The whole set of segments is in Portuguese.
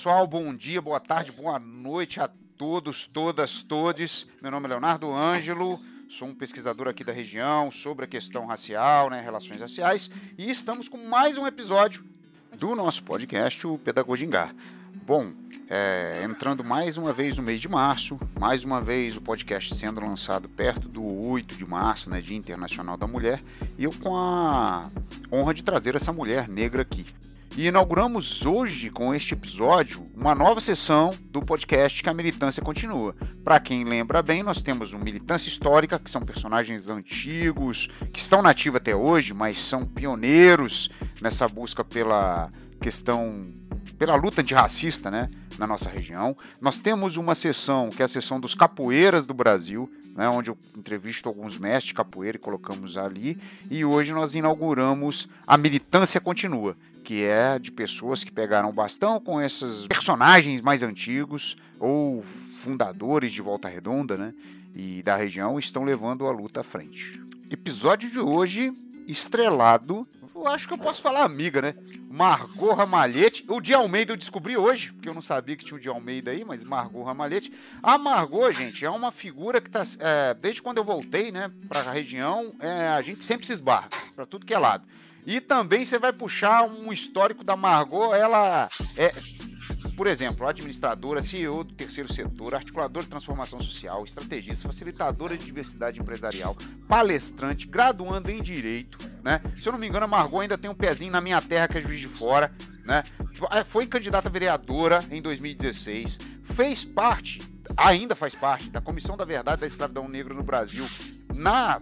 pessoal, bom dia, boa tarde, boa noite a todos, todas, todes. Meu nome é Leonardo Ângelo, sou um pesquisador aqui da região sobre a questão racial, né, relações raciais, e estamos com mais um episódio do nosso podcast, o Pedagogingá. Bom, é, entrando mais uma vez no mês de março, mais uma vez o podcast sendo lançado perto do 8 de março, né, Dia Internacional da Mulher, e eu com a honra de trazer essa mulher negra aqui. E inauguramos hoje, com este episódio, uma nova sessão do podcast que a militância continua. Para quem lembra bem, nós temos uma militância histórica, que são personagens antigos, que estão nativos até hoje, mas são pioneiros nessa busca pela questão, pela luta antirracista, né? Na nossa região. Nós temos uma sessão, que é a sessão dos capoeiras do Brasil, né, onde eu entrevisto alguns mestres de capoeira e colocamos ali. E hoje nós inauguramos a Militância Continua, que é de pessoas que pegaram bastão com esses personagens mais antigos ou fundadores de Volta Redonda, né? E da região estão levando a luta à frente. Episódio de hoje estrelado. Eu acho que eu posso falar amiga, né? Margot Ramalhete. O de Almeida eu descobri hoje, porque eu não sabia que tinha o de Almeida aí, mas Margot Ramalhete. A Margot, gente, é uma figura que tá. É, desde quando eu voltei, né, pra região, é, a gente sempre se esbarra, pra tudo que é lado. E também você vai puxar um histórico da Margot, ela é por exemplo, administradora, CEO do terceiro setor, articuladora de transformação social, estrategista, facilitadora de diversidade empresarial, palestrante, graduando em direito, né? Se eu não me engano, a Margot ainda tem um pezinho na minha terra, que é juiz de fora, né? Foi candidata vereadora em 2016, fez parte, ainda faz parte, da Comissão da Verdade da Escravidão Negra no Brasil na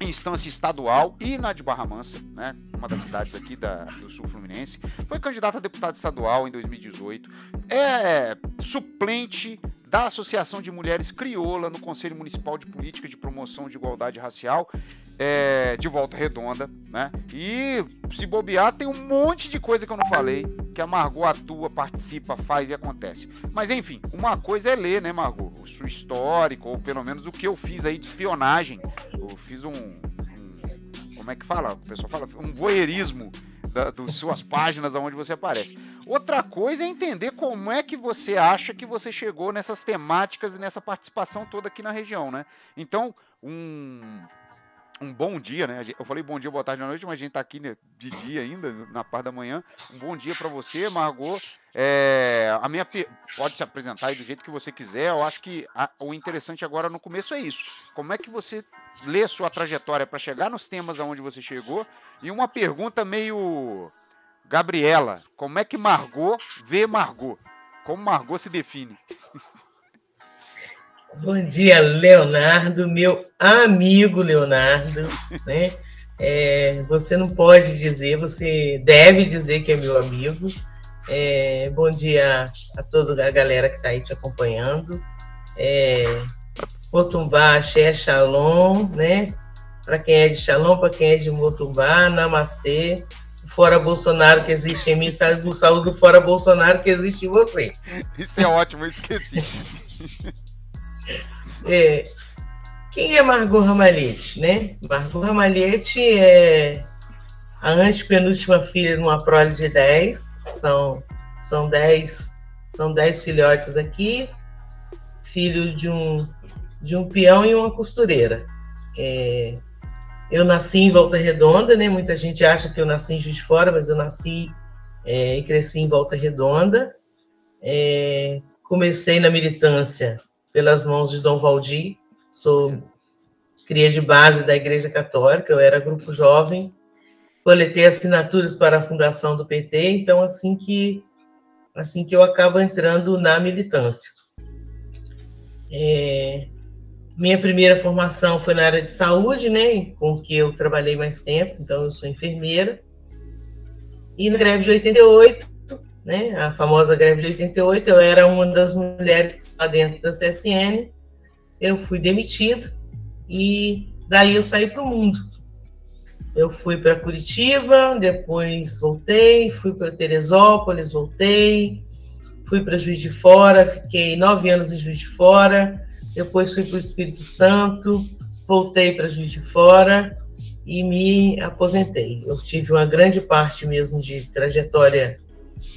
instância estadual e na de Barra Mansa, né, uma das cidades aqui da, do sul fluminense. Foi candidata a deputado estadual em 2018. É suplente da Associação de Mulheres Crioula no Conselho Municipal de Política de Promoção de Igualdade Racial é, de Volta Redonda, né? E se bobear, tem um monte de coisa que eu não falei, que a Margot atua, participa, faz e acontece. Mas enfim, uma coisa é ler, né, Margot? O seu histórico, ou pelo menos o que eu fiz aí de espionagem. Eu fiz um. um como é que fala? O pessoal fala? Um voyeurismo da, das suas páginas onde você aparece. Outra coisa é entender como é que você acha que você chegou nessas temáticas e nessa participação toda aqui na região, né? Então, um, um bom dia, né? Eu falei bom dia, boa tarde, boa noite, mas a gente tá aqui né, de dia ainda, na parte da manhã. Um bom dia para você, Margot. É, a minha pode se apresentar aí do jeito que você quiser. Eu acho que a, o interessante agora no começo é isso. Como é que você lê sua trajetória para chegar nos temas aonde você chegou e uma pergunta meio. Gabriela, como é que Margot vê Margot? Como Margot se define? Bom dia, Leonardo, meu amigo Leonardo, né? É, você não pode dizer, você deve dizer que é meu amigo. É, bom dia a toda a galera que está aí te acompanhando. É, Motumbá, Xé, Shalom, né? para quem é de Shalom, para quem é de Motumbá, Namastê. Fora Bolsonaro que existe em mim, saúde do fora Bolsonaro que existe em você. Isso é ótimo, eu esqueci. é, quem é Margot Ramalhete, né? Margot Ramalhete é a antepenúltima filha de uma prole de 10, são, são 10 são 10 filhotes aqui, filho de um, de um peão e uma costureira. É, eu nasci em Volta Redonda, né? Muita gente acha que eu nasci em Juiz de Fora, mas eu nasci é, e cresci em Volta Redonda. É, comecei na militância pelas mãos de Dom Valdir, sou cria de base da Igreja Católica, eu era grupo jovem, coletei assinaturas para a fundação do PT, então assim que assim que eu acabo entrando na militância. É, minha primeira formação foi na área de saúde, né, com que eu trabalhei mais tempo, então eu sou enfermeira. E na greve de 88, né, a famosa greve de 88, eu era uma das mulheres que estava dentro da CSN. Eu fui demitido e daí eu saí para o mundo. Eu fui para Curitiba, depois voltei, fui para Teresópolis, voltei, fui para Juiz de Fora, fiquei nove anos em Juiz de Fora, depois fui para o Espírito Santo, voltei para Juiz de Fora e me aposentei. Eu tive uma grande parte mesmo de trajetória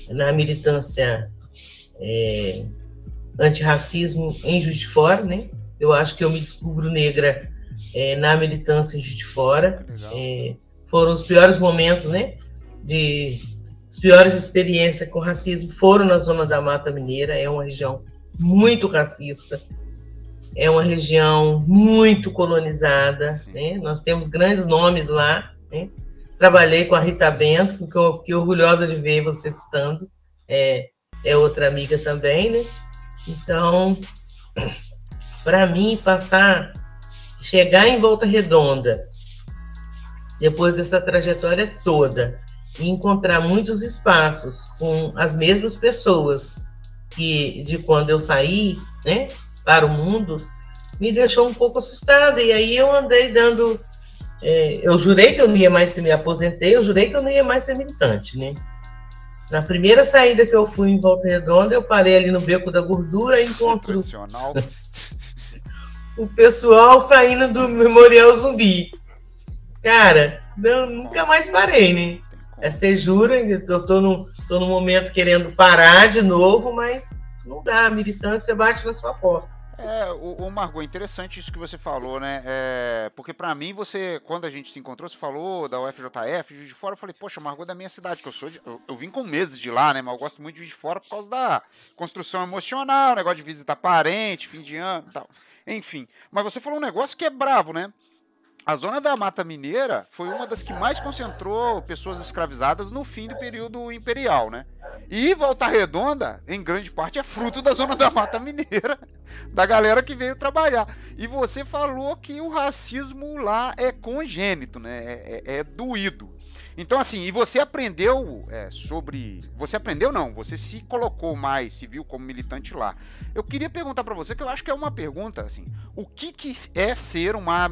na militância é, antirracismo em Juiz de Fora, né? Eu acho que eu me descubro negra é, na militância em Juiz de Fora. É, foram os piores momentos, né? De as piores experiências com racismo foram na zona da Mata Mineira. É uma região muito racista. É uma região muito colonizada. Né? Nós temos grandes nomes lá. Né? Trabalhei com a Rita Bento, fiquei, fiquei orgulhosa de ver você citando. É, é outra amiga também, né? Então, para mim, passar, chegar em Volta Redonda, depois dessa trajetória toda, e encontrar muitos espaços com as mesmas pessoas que de quando eu saí, né, para o mundo, me deixou um pouco assustada. E aí eu andei dando. É, eu jurei que eu não ia mais ser, me aposentei, eu jurei que eu não ia mais ser militante, né? Na primeira saída que eu fui em Volta Redonda, eu parei ali no Beco da Gordura e encontro o pessoal saindo do Memorial Zumbi. Cara, não, nunca mais parei, né? É ser jura, eu tô no, tô no momento querendo parar de novo, mas não dá, a militância bate na sua porta. É, o, o Margot, interessante isso que você falou, né? É, porque para mim, você, quando a gente se encontrou, você falou da UFJF, de Fora, eu falei, poxa, Margot é da minha cidade, que eu sou de, eu, eu, vim com meses de lá, né? Mas eu gosto muito de Juiz de Fora por causa da construção emocional, negócio de visitar parente, fim de ano e tal. Enfim. Mas você falou um negócio que é bravo, né? A zona da Mata Mineira foi uma das que mais concentrou pessoas escravizadas no fim do período imperial, né? E Volta Redonda, em grande parte, é fruto da zona da Mata Mineira, da galera que veio trabalhar. E você falou que o racismo lá é congênito, né? É, é, é doído. Então, assim, e você aprendeu é, sobre. Você aprendeu, não, você se colocou mais, se viu como militante lá. Eu queria perguntar para você, que eu acho que é uma pergunta, assim, o que, que é ser uma,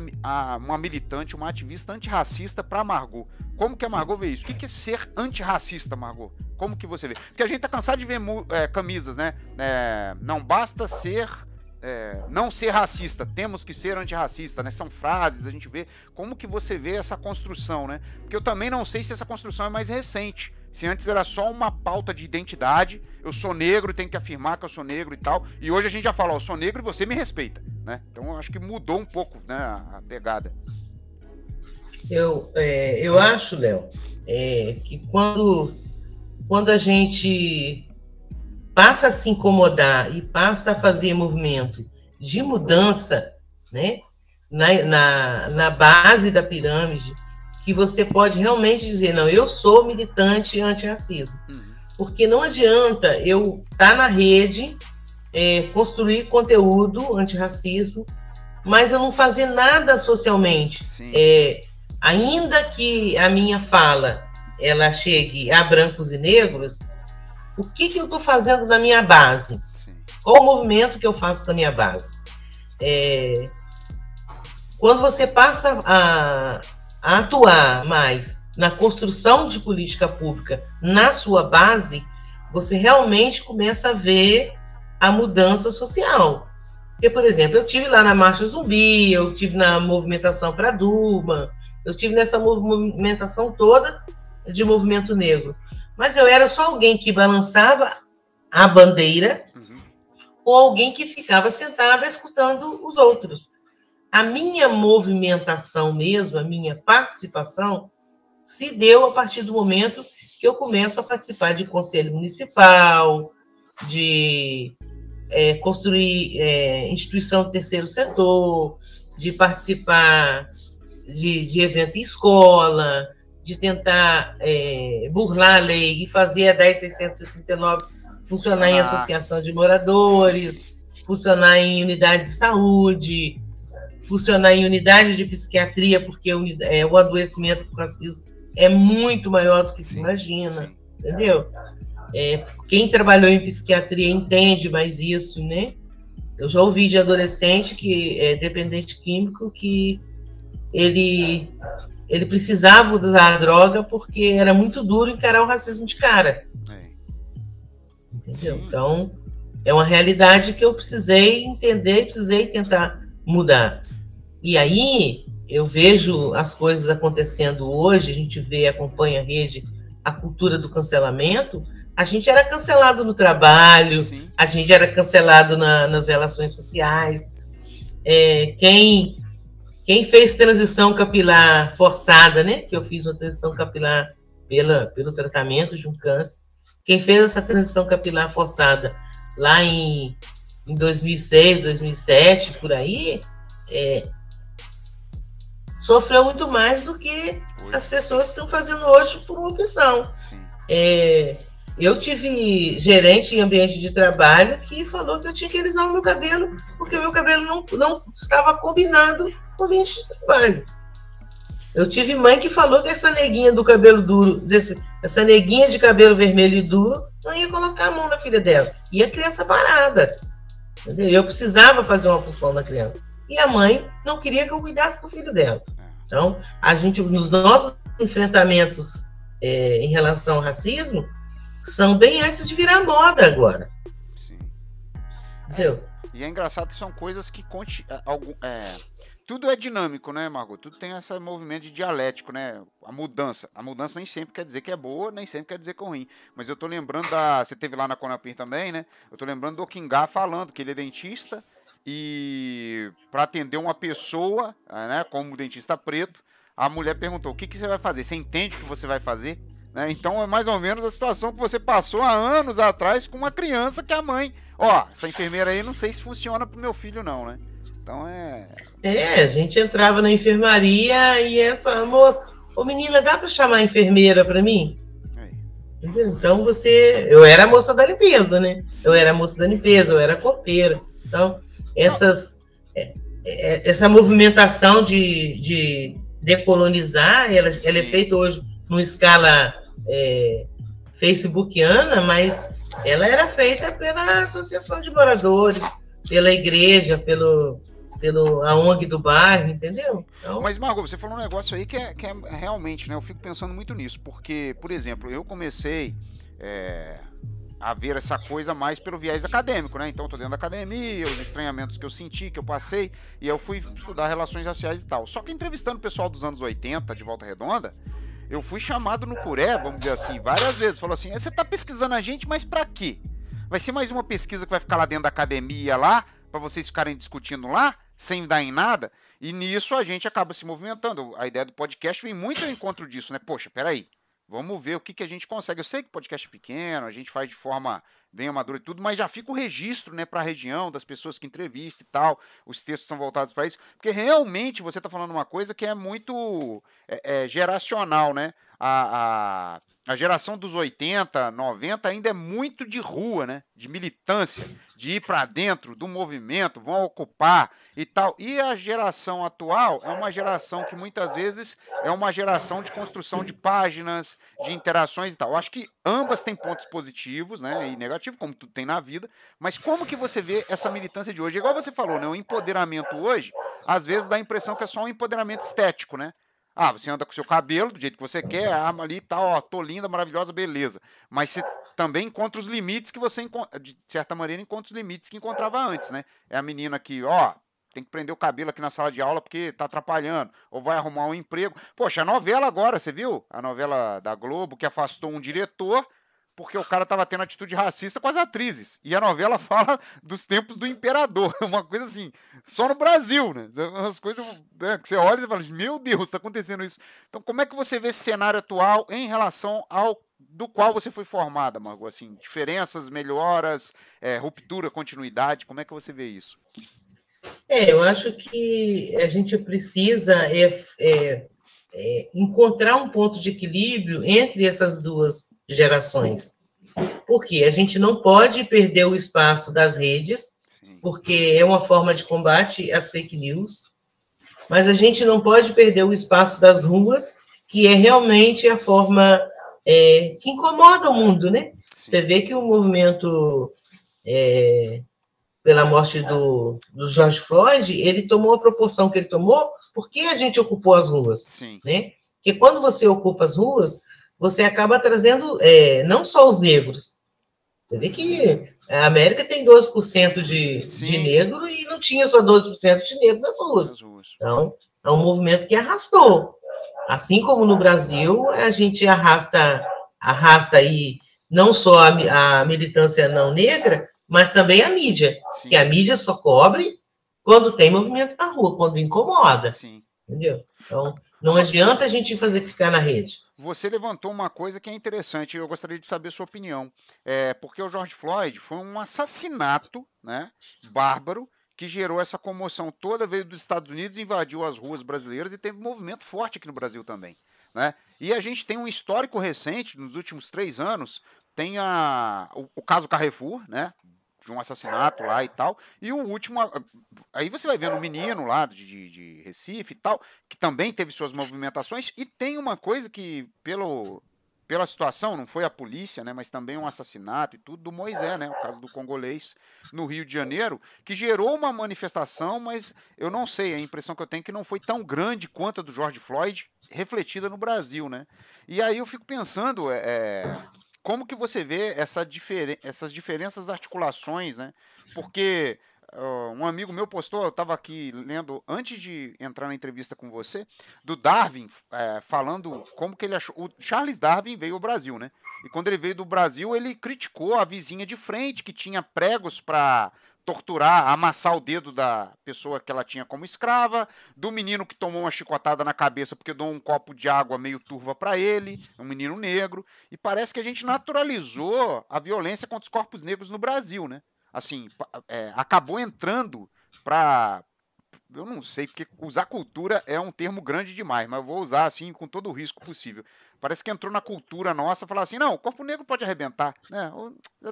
uma militante, uma ativista antirracista para Margot? Como que a Margot vê isso? O que, que é ser antirracista, Margot? Como que você vê? Porque a gente tá cansado de ver é, camisas, né? É, não basta ser é, não ser racista, temos que ser antirracista, né? São frases, a gente vê como que você vê essa construção, né? Porque eu também não sei se essa construção é mais recente. Se antes era só uma pauta de identidade, eu sou negro, tenho que afirmar que eu sou negro e tal. E hoje a gente já fala, ó, eu sou negro e você me respeita, né? Então eu acho que mudou um pouco, né, a pegada. Eu, é, eu acho, Léo, é, que quando, quando a gente passa a se incomodar e passa a fazer movimento de mudança, né, na, na, na base da pirâmide, que você pode realmente dizer, não, eu sou militante antirracismo. Uhum. Porque não adianta eu estar tá na rede, é, construir conteúdo antirracismo, mas eu não fazer nada socialmente. É, ainda que a minha fala ela chegue a brancos e negros, o que, que eu estou fazendo na minha base? Sim. Qual o movimento que eu faço na minha base? É, quando você passa a, a atuar mais na construção de política pública na sua base, você realmente começa a ver a mudança social. Porque, por exemplo, eu tive lá na Marcha Zumbi, eu tive na movimentação para Duma, eu tive nessa movimentação toda de movimento negro mas eu era só alguém que balançava a bandeira uhum. ou alguém que ficava sentada escutando os outros. A minha movimentação mesmo, a minha participação, se deu a partir do momento que eu começo a participar de conselho municipal, de é, construir é, instituição do terceiro setor, de participar de, de evento em escola, de tentar é, burlar a lei e fazer a 10.639 funcionar ah. em associação de moradores, funcionar em unidade de saúde, funcionar em unidade de psiquiatria, porque o, é, o adoecimento por racismo é muito maior do que se imagina, entendeu? É, quem trabalhou em psiquiatria entende mais isso, né? Eu já ouvi de adolescente que é dependente químico que ele ele precisava usar a droga porque era muito duro encarar o racismo de cara. É. Entendeu? Sim. Então, é uma realidade que eu precisei entender, precisei tentar mudar. E aí, eu vejo as coisas acontecendo hoje, a gente vê, acompanha a rede, a cultura do cancelamento, a gente era cancelado no trabalho, Sim. a gente era cancelado na, nas relações sociais. É, quem, quem fez transição capilar forçada, né? Que eu fiz uma transição capilar pela, pelo tratamento de um câncer. Quem fez essa transição capilar forçada lá em, em 2006, 2007, por aí, é, sofreu muito mais do que as pessoas que estão fazendo hoje por uma opção. É, eu tive gerente em ambiente de trabalho que falou que eu tinha que alisar o meu cabelo, porque o meu cabelo não, não estava combinando com o ambiente de trabalho. Eu tive mãe que falou que essa neguinha do cabelo duro, desse, essa neguinha de cabelo vermelho e duro, não ia colocar a mão na filha dela. E a criança parada. Entendeu? Eu precisava fazer uma função na criança. E a mãe não queria que eu cuidasse do filho dela. Então, a gente, nos nossos enfrentamentos é, em relação ao racismo, são bem antes de virar moda agora. Sim. Entendeu? É, e é engraçado que são coisas que conte, é, algum, é, tudo é dinâmico, né, Margot? Tudo tem esse movimento de dialético, né? A mudança. A mudança nem sempre quer dizer que é boa, nem sempre quer dizer que é ruim. Mas eu tô lembrando da. Você teve lá na Conapir também, né? Eu tô lembrando do Kingá falando que ele é dentista e para atender uma pessoa, né, como dentista preto, a mulher perguntou: o que, que você vai fazer? Você entende o que você vai fazer? Né? Então é mais ou menos a situação que você passou há anos atrás com uma criança que a mãe, ó, essa enfermeira aí não sei se funciona pro meu filho não, né? Então é. É, a gente entrava na enfermaria e essa moça, ô menina, dá para chamar a enfermeira para mim? Então você, eu era a moça da limpeza, né? Eu era a moça da limpeza, eu era copeira. Então essas é, é, essa movimentação de, de decolonizar, ela, ela é feita hoje numa escala é, facebookiana, mas ela era feita pela associação de moradores, pela igreja, pelo, pelo a ONG do bairro, entendeu? Então... Mas, Margot, você falou um negócio aí que é, que é realmente, né? Eu fico pensando muito nisso, porque, por exemplo, eu comecei é, a ver essa coisa mais pelo viés acadêmico, né? Então, eu tô dentro da academia, os estranhamentos que eu senti, que eu passei, e eu fui estudar relações raciais e tal. Só que entrevistando o pessoal dos anos 80, de Volta Redonda, eu fui chamado no Curé, vamos dizer assim, várias vezes. Falou assim: você tá pesquisando a gente, mas para quê? Vai ser mais uma pesquisa que vai ficar lá dentro da academia lá, para vocês ficarem discutindo lá, sem dar em nada. E nisso a gente acaba se movimentando. A ideia do podcast vem muito ao encontro disso, né? Poxa, peraí. Vamos ver o que, que a gente consegue. Eu sei que podcast é pequeno, a gente faz de forma bem amadora e tudo, mas já fica o registro né, para a região, das pessoas que entrevistam e tal. Os textos são voltados para isso. Porque realmente você está falando uma coisa que é muito é, é, geracional, né? A, a a geração dos 80, 90 ainda é muito de rua, né? De militância, de ir para dentro do movimento, vão ocupar e tal. E a geração atual é uma geração que muitas vezes é uma geração de construção de páginas, de interações e tal. Eu acho que ambas têm pontos positivos, né? E negativos, como tudo tem na vida. Mas como que você vê essa militância de hoje? Igual você falou, né? O empoderamento hoje, às vezes dá a impressão que é só um empoderamento estético, né? Ah, você anda com seu cabelo do jeito que você quer, arma ali tá, ó, tô linda, maravilhosa, beleza. Mas você também encontra os limites que você, de certa maneira, encontra os limites que encontrava antes, né? É a menina que, ó, tem que prender o cabelo aqui na sala de aula porque tá atrapalhando, ou vai arrumar um emprego. Poxa, a novela agora, você viu? A novela da Globo que afastou um diretor porque o cara tava tendo atitude racista com as atrizes. E a novela fala dos tempos do imperador. Uma coisa assim, só no Brasil, né? Umas coisas né, que você olha e fala, meu Deus, tá acontecendo isso. Então, como é que você vê esse cenário atual em relação ao do qual você foi formada, Margot? Assim, diferenças, melhoras, é, ruptura, continuidade, como é que você vê isso? É, eu acho que a gente precisa é, é, é encontrar um ponto de equilíbrio entre essas duas gerações. Porque a gente não pode perder o espaço das redes, porque é uma forma de combate às fake news, mas a gente não pode perder o espaço das ruas, que é realmente a forma é, que incomoda o mundo, né? Você vê que o movimento é, pela morte do, do George Floyd, ele tomou a proporção que ele tomou porque a gente ocupou as ruas, Sim. né? Porque quando você ocupa as ruas, você acaba trazendo é, não só os negros. Você vê que a América tem 12% de, de negro e não tinha só 12% de negro nas ruas. Então, é um movimento que arrastou. Assim como no Brasil, a gente arrasta, arrasta aí não só a, a militância não negra, mas também a mídia, Sim. que a mídia só cobre quando tem movimento na rua, quando incomoda. Sim. Entendeu? Então, não adianta a gente fazer ficar na rede. Você levantou uma coisa que é interessante, eu gostaria de saber sua opinião. É, porque o George Floyd foi um assassinato né, bárbaro que gerou essa comoção toda, veio dos Estados Unidos, invadiu as ruas brasileiras e teve um movimento forte aqui no Brasil também. Né? E a gente tem um histórico recente, nos últimos três anos, tem a, o, o caso Carrefour, né? De um assassinato lá e tal. E o último. Aí você vai vendo um menino lá de, de Recife e tal, que também teve suas movimentações. E tem uma coisa que, pelo, pela situação, não foi a polícia, né, mas também um assassinato e tudo do Moisés, né, o caso do congolês no Rio de Janeiro, que gerou uma manifestação, mas eu não sei, a impressão que eu tenho é que não foi tão grande quanto a do George Floyd, refletida no Brasil, né? E aí eu fico pensando, é, é como que você vê essa diferen essas diferenças articulações, né? Porque uh, um amigo meu postou, eu estava aqui lendo antes de entrar na entrevista com você, do Darwin é, falando como que ele achou. O Charles Darwin veio ao Brasil, né? E quando ele veio do Brasil, ele criticou a vizinha de frente que tinha pregos para torturar, amassar o dedo da pessoa que ela tinha como escrava, do menino que tomou uma chicotada na cabeça porque deu um copo de água meio turva para ele, um menino negro, e parece que a gente naturalizou a violência contra os corpos negros no Brasil, né? Assim, é, acabou entrando para eu não sei, porque usar cultura é um termo grande demais, mas eu vou usar assim com todo o risco possível. Parece que entrou na cultura nossa falar assim: não, o corpo negro pode arrebentar, né?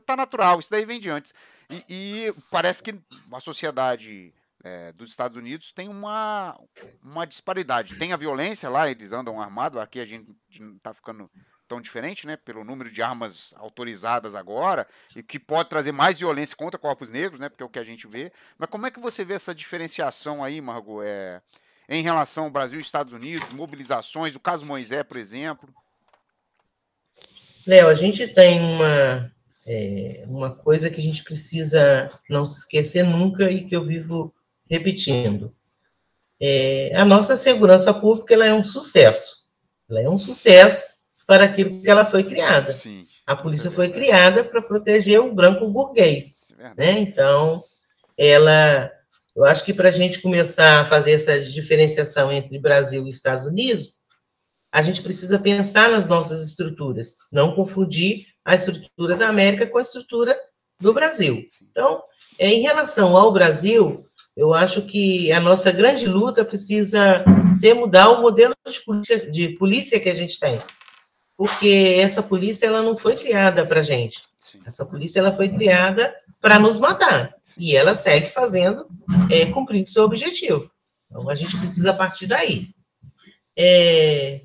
Tá natural, isso daí vem de antes. E, e parece que a sociedade é, dos Estados Unidos tem uma, uma disparidade. Tem a violência lá, eles andam armados, aqui a gente não tá ficando tão diferente, né, pelo número de armas autorizadas agora, e que pode trazer mais violência contra corpos negros, né, porque é o que a gente vê. Mas como é que você vê essa diferenciação aí, Margot, é, em relação ao Brasil e Estados Unidos, mobilizações, o caso Moisés, por exemplo? Léo, a gente tem uma, é, uma coisa que a gente precisa não se esquecer nunca e que eu vivo repetindo. É, a nossa segurança pública ela é um sucesso. Ela é um sucesso para aquilo que ela foi criada. Sim, a polícia é foi criada para proteger o branco burguês. É né? Então, ela, eu acho que para a gente começar a fazer essa diferenciação entre Brasil e Estados Unidos, a gente precisa pensar nas nossas estruturas, não confundir a estrutura da América com a estrutura do Brasil. Então, é, em relação ao Brasil, eu acho que a nossa grande luta precisa ser mudar o modelo de polícia, de polícia que a gente tem porque essa polícia ela não foi criada para gente. Essa polícia ela foi criada para nos matar e ela segue fazendo, é, cumprindo seu objetivo. Então a gente precisa partir daí. É,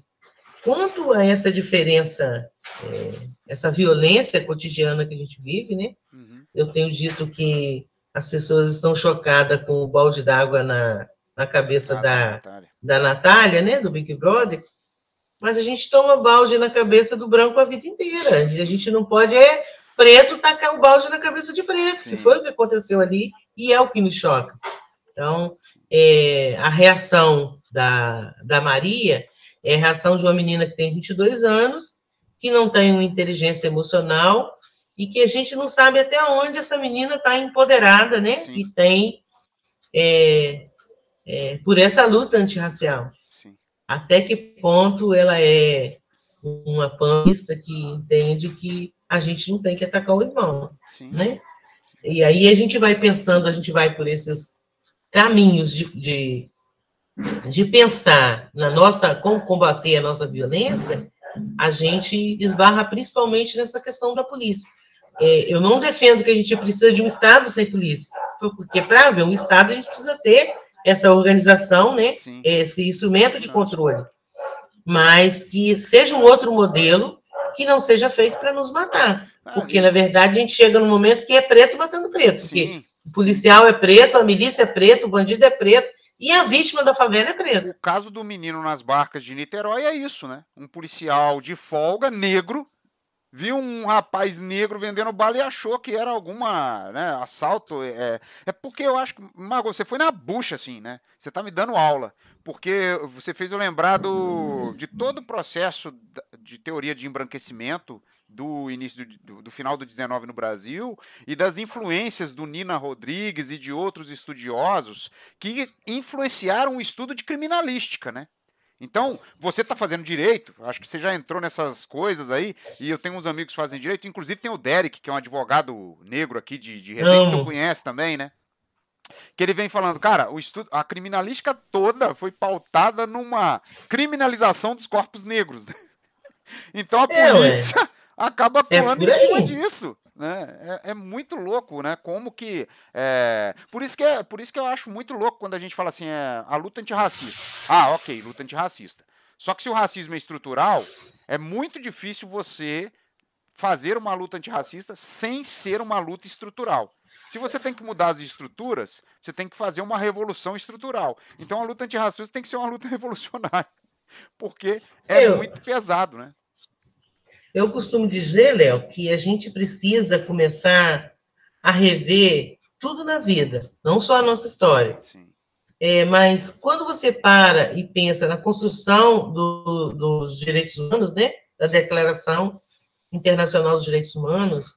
quanto a essa diferença, é, essa violência cotidiana que a gente vive, né? Uhum. Eu tenho dito que as pessoas estão chocadas com o balde d'água na, na cabeça ah, da, Natália. da Natália, né? Do Big Brother mas a gente toma balde na cabeça do branco a vida inteira. A gente não pode é preto tacar o balde na cabeça de preto, Sim. que foi o que aconteceu ali e é o que me choca. Então, é, a reação da, da Maria é a reação de uma menina que tem 22 anos, que não tem uma inteligência emocional e que a gente não sabe até onde essa menina está empoderada, né? Sim. E tem é, é, por essa luta antirracial até que ponto ela é uma panista que entende que a gente não tem que atacar o irmão, Sim. né? E aí a gente vai pensando, a gente vai por esses caminhos de, de, de pensar na nossa, como combater a nossa violência, a gente esbarra principalmente nessa questão da polícia. É, eu não defendo que a gente precisa de um Estado sem polícia, porque para haver um Estado a gente precisa ter essa organização, né, Sim. esse instrumento de controle, mas que seja um outro modelo que não seja feito para nos matar, ah, porque na verdade a gente chega num momento que é preto matando preto, Sim. porque o policial é preto, a milícia é preto, o bandido é preto, e a vítima da favela é preta. O caso do menino nas barcas de Niterói é isso, né? Um policial de folga, negro, viu um rapaz negro vendendo bala e achou que era alguma, né, assalto. É, é porque eu acho que, Mago, você foi na bucha, assim, né? Você tá me dando aula. Porque você fez eu lembrar do, de todo o processo de teoria de embranquecimento do início do, do, do, final do 19 no Brasil e das influências do Nina Rodrigues e de outros estudiosos que influenciaram o estudo de criminalística, né? Então, você está fazendo direito, acho que você já entrou nessas coisas aí, e eu tenho uns amigos que fazem direito, inclusive tem o Derek, que é um advogado negro aqui de, de que tu conhece também, né? Que ele vem falando, cara, o estudo, a criminalística toda foi pautada numa criminalização dos corpos negros. Então a é, polícia acaba atuando é em cima disso. Né? É, é, muito louco, né? Como que. É... Por, isso que é, por isso que eu acho muito louco quando a gente fala assim, é, a luta antirracista. Ah, ok, luta antirracista. Só que se o racismo é estrutural, é muito difícil você fazer uma luta antirracista sem ser uma luta estrutural. Se você tem que mudar as estruturas, você tem que fazer uma revolução estrutural. Então a luta antirracista tem que ser uma luta revolucionária. Porque é eu, muito pesado, né? Eu costumo dizer, Léo, que a gente precisa começar a rever tudo na vida, não só a nossa história. É, mas quando você para e pensa na construção do, dos direitos humanos, né, da Declaração Internacional dos Direitos Humanos,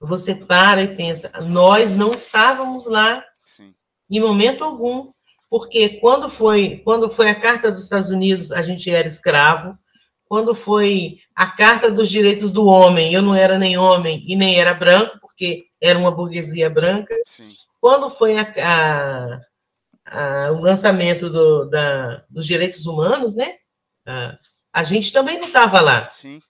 você para e pensa, nós não estávamos lá Sim. em momento algum, porque quando foi quando foi a Carta dos Estados Unidos, a gente era escravo, quando foi a Carta dos Direitos do Homem, eu não era nem homem e nem era branco, porque era uma burguesia branca. Sim. Quando foi a, a, a, o lançamento do, da, dos direitos humanos, né? A, gente também não estava lá. Sim.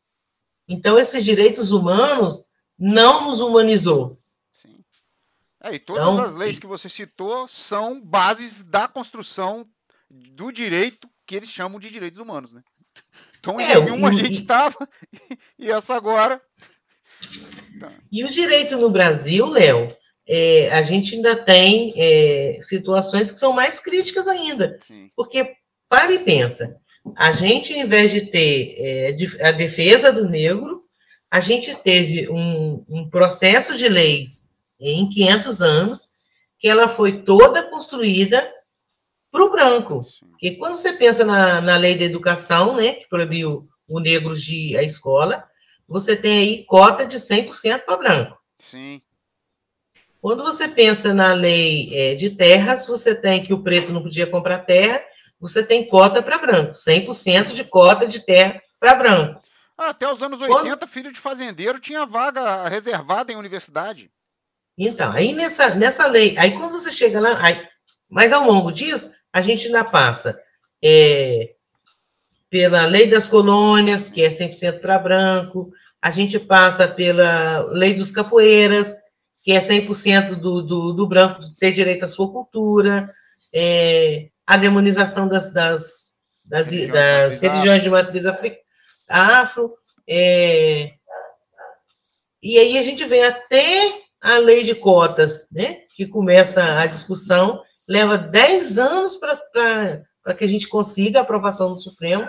Então, esses direitos humanos não nos humanizou. Sim. É, e todas então, as leis que você citou são bases da construção do direito que eles chamam de direitos humanos, né? Então, é, em uma a gente estava, e essa agora. E o direito no Brasil, Léo, é, a gente ainda tem é, situações que são mais críticas ainda. Sim. Porque, para e pensa, a gente, em vez de ter é, a defesa do negro, a gente teve um, um processo de leis em 500 anos, que ela foi toda construída para o branco. Porque quando você pensa na, na lei da educação, né, que proibiu o negro de ir à escola, você tem aí cota de 100% para branco. Sim. Quando você pensa na lei é, de terras, você tem que o preto não podia comprar terra, você tem cota para branco, 100% de cota de terra para branco. Ah, até os anos 80, Quando... filho de fazendeiro tinha vaga reservada em universidade. Então, aí nessa, nessa lei, aí quando você chega lá, aí, mas ao longo disso, a gente ainda passa é, pela lei das colônias, que é 100% para branco, a gente passa pela lei dos capoeiras, que é 100% do, do, do branco ter direito à sua cultura, é, a demonização das, das, das, religiões, das religiões de matriz afro, é, e aí a gente vem até a lei de cotas, né, que começa a discussão, leva 10 anos para que a gente consiga a aprovação do Supremo.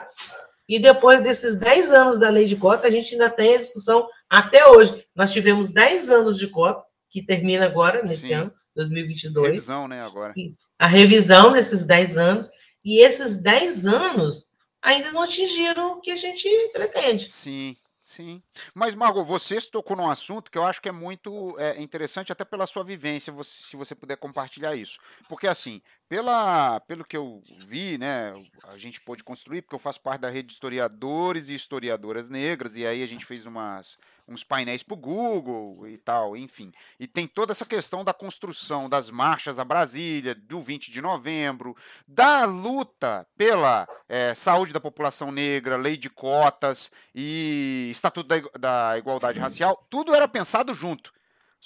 E depois desses 10 anos da lei de cota, a gente ainda tem a discussão até hoje. Nós tivemos 10 anos de cota, que termina agora, nesse Sim. ano, 2022. Revisão, né, agora. a revisão nesses 10 anos. E esses 10 anos ainda não atingiram o que a gente pretende. Sim. Sim. Mas, Margot, você tocou num assunto que eu acho que é muito é, interessante, até pela sua vivência, você, se você puder compartilhar isso. Porque, assim, pela, pelo que eu vi, né, a gente pôde construir, porque eu faço parte da rede de historiadores e historiadoras negras, e aí a gente fez umas, uns painéis para o Google e tal, enfim. E tem toda essa questão da construção das marchas a Brasília, do 20 de novembro, da luta pela é, saúde da população negra, lei de cotas e Estatuto da, da Igualdade Racial, tudo era pensado junto.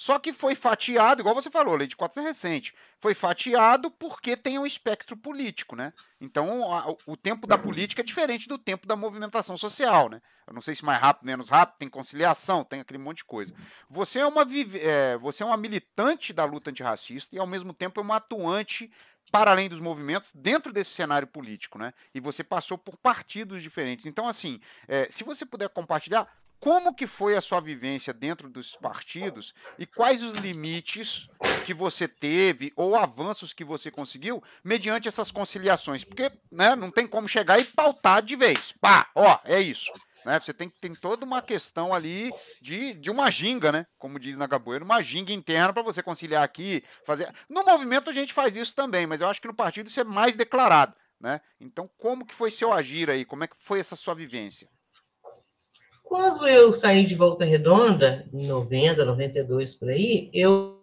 Só que foi fatiado, igual você falou, a lei de cotas é recente, foi fatiado porque tem um espectro político, né? Então, a, o tempo da política é diferente do tempo da movimentação social, né? Eu não sei se mais rápido, menos rápido, tem conciliação, tem aquele monte de coisa. Você é uma, é, você é uma militante da luta antirracista e, ao mesmo tempo, é uma atuante para além dos movimentos dentro desse cenário político, né? E você passou por partidos diferentes. Então, assim, é, se você puder compartilhar, como que foi a sua vivência dentro dos partidos e quais os limites que você teve ou avanços que você conseguiu mediante essas conciliações? Porque né, não tem como chegar e pautar de vez. Pá, ó, é isso. Né? Você tem, toda uma questão ali de, de uma ginga, né? Como diz na capoeira, uma ginga interna para você conciliar aqui, fazer. No movimento a gente faz isso também, mas eu acho que no partido isso é mais declarado, né? Então, como que foi seu agir aí? Como é que foi essa sua vivência? Quando eu saí de Volta Redonda, em 90, 92 por aí, eu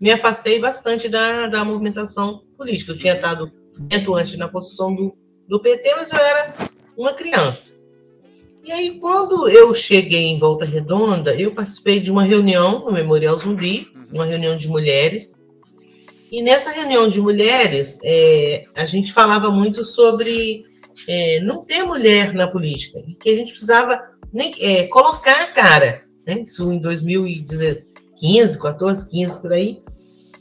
me afastei bastante da, da movimentação política. Eu tinha estado dentro antes na construção do, do PT, mas eu era uma criança. E aí, quando eu cheguei em Volta Redonda, eu participei de uma reunião no Memorial Zumbi, uma reunião de mulheres. E nessa reunião de mulheres, é, a gente falava muito sobre é, não ter mulher na política, e que a gente precisava nem, é, colocar a cara, né? Isso em 2015, 14, 15 por aí.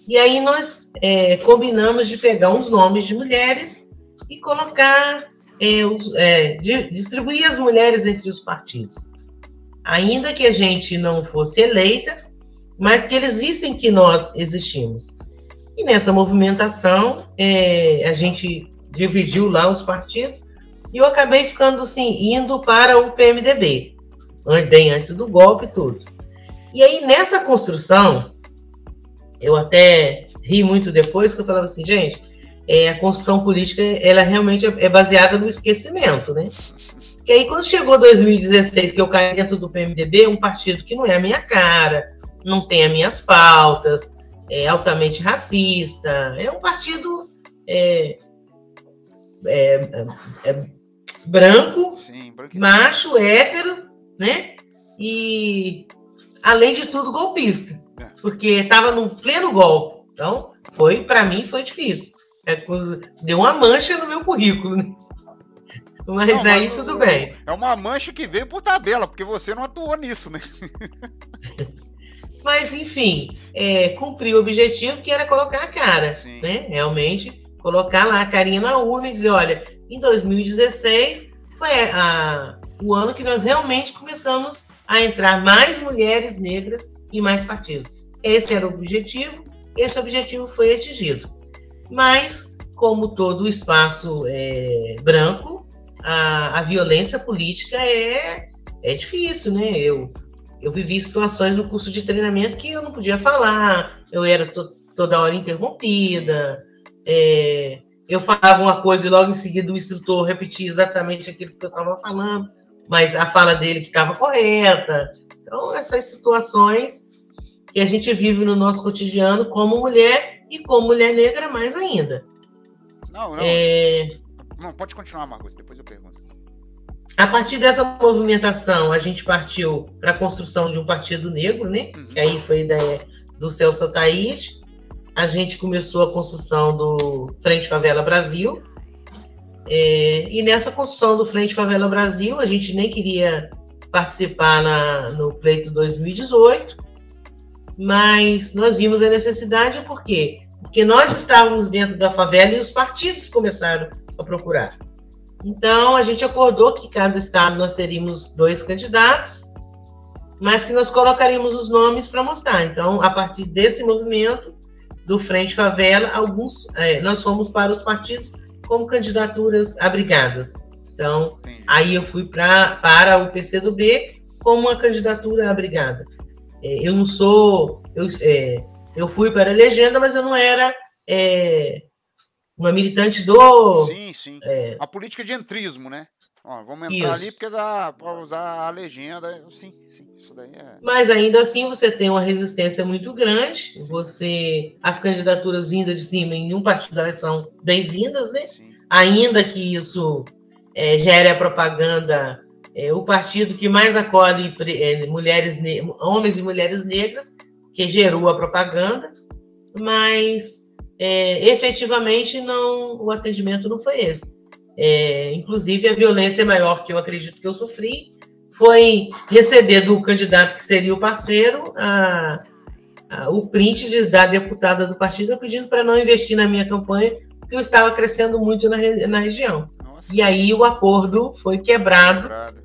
E aí nós é, combinamos de pegar uns nomes de mulheres e colocar, é, os, é, de, distribuir as mulheres entre os partidos. Ainda que a gente não fosse eleita, mas que eles vissem que nós existimos. E nessa movimentação, é, a gente dividiu lá os partidos e eu acabei ficando assim, indo para o PMDB, bem antes do golpe e tudo. E aí, nessa construção, eu até ri muito depois, que eu falava assim, gente, é, a construção política, ela realmente é, é baseada no esquecimento, né? Que aí, quando chegou 2016, que eu caí dentro do PMDB, um partido que não é a minha cara, não tem as minhas pautas, é altamente racista, é um partido é, é, é branco, Sim, macho, hétero, né? E, além de tudo, golpista. É. Porque estava no pleno golpe. Então, foi, para mim, foi difícil. É, deu uma mancha no meu currículo, né? Mas não, aí mas, tudo bem. É uma mancha que veio por tabela, porque você não atuou nisso, né? mas, enfim, é, cumpri o objetivo que era colocar a cara, Sim. né? Realmente, colocar lá a carinha na urna e dizer, olha, em 2016 foi a, o ano que nós realmente começamos a entrar mais mulheres negras e mais partidos. Esse era o objetivo, esse objetivo foi atingido. Mas, como todo o espaço é, branco, a, a violência política é, é difícil, né? Eu, eu vivi situações no curso de treinamento que eu não podia falar, eu era to, toda hora interrompida, é, eu falava uma coisa e logo em seguida o instrutor repetia exatamente aquilo que eu estava falando, mas a fala dele que estava correta. Então, essas situações que a gente vive no nosso cotidiano como mulher e como mulher negra mais ainda. Não, não. É... Não, pode continuar, Marcos, depois eu pergunto. A partir dessa movimentação, a gente partiu para a construção de um partido negro, né? Uhum. Que aí foi ideia do Celso Ataíde a gente começou a construção do Frente Favela Brasil. É, e nessa construção do Frente Favela Brasil, a gente nem queria participar na, no pleito 2018, mas nós vimos a necessidade, por quê? Porque nós estávamos dentro da favela e os partidos começaram a procurar. Então, a gente acordou que cada estado nós teríamos dois candidatos, mas que nós colocaríamos os nomes para mostrar. Então, a partir desse movimento, do Frente Favela, alguns é, nós fomos para os partidos como candidaturas abrigadas. Então, Entendi. aí eu fui pra, para o PCdoB como uma candidatura abrigada. É, eu não sou. Eu, é, eu fui para a legenda, mas eu não era é, uma militante do. Sim, sim. É, a política de entrismo, né? Ó, vamos entrar isso. ali porque dá para usar a legenda. Sim, sim, isso daí é. Mas ainda assim você tem uma resistência muito grande. Você. As candidaturas vindas de cima em um partido elas são bem-vindas, né? Sim. Ainda que isso é, gere a propaganda. É, o partido que mais acolhe é, mulheres, homens e mulheres negras, que gerou a propaganda, mas é, efetivamente não, o atendimento não foi esse. É, inclusive, a violência maior que eu acredito que eu sofri foi receber do candidato que seria o parceiro a, a, o print de, da deputada do partido pedindo para não investir na minha campanha, porque eu estava crescendo muito na, na região. Nossa. E aí o acordo foi quebrado. quebrado.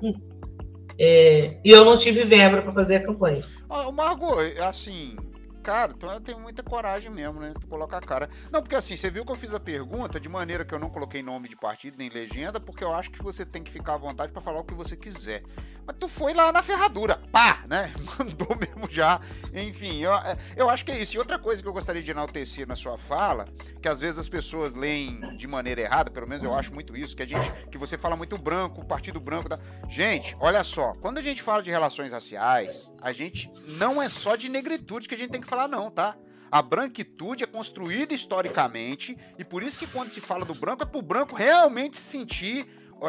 É, e eu não tive verba para fazer a campanha. Ah, Margot, assim, cara, então eu tenho muita coragem mesmo, né? Tu coloca a cara. Não, porque assim, você viu que eu fiz a pergunta de maneira que eu não coloquei nome de partido nem legenda, porque eu acho que você tem que ficar à vontade para falar o que você quiser. Mas tu foi lá na ferradura, pá, né? Mandou mesmo já. Enfim, eu, é, eu acho que é isso. E outra coisa que eu gostaria de enaltecer na sua fala, que às vezes as pessoas leem de maneira errada, pelo menos eu acho muito isso, que a gente, que você fala muito branco, partido branco da. Gente, olha só, quando a gente fala de relações raciais, a gente não é só de negritude que a gente tem que falar, não, tá? A branquitude é construída historicamente e por isso que quando se fala do branco é para o branco realmente se sentir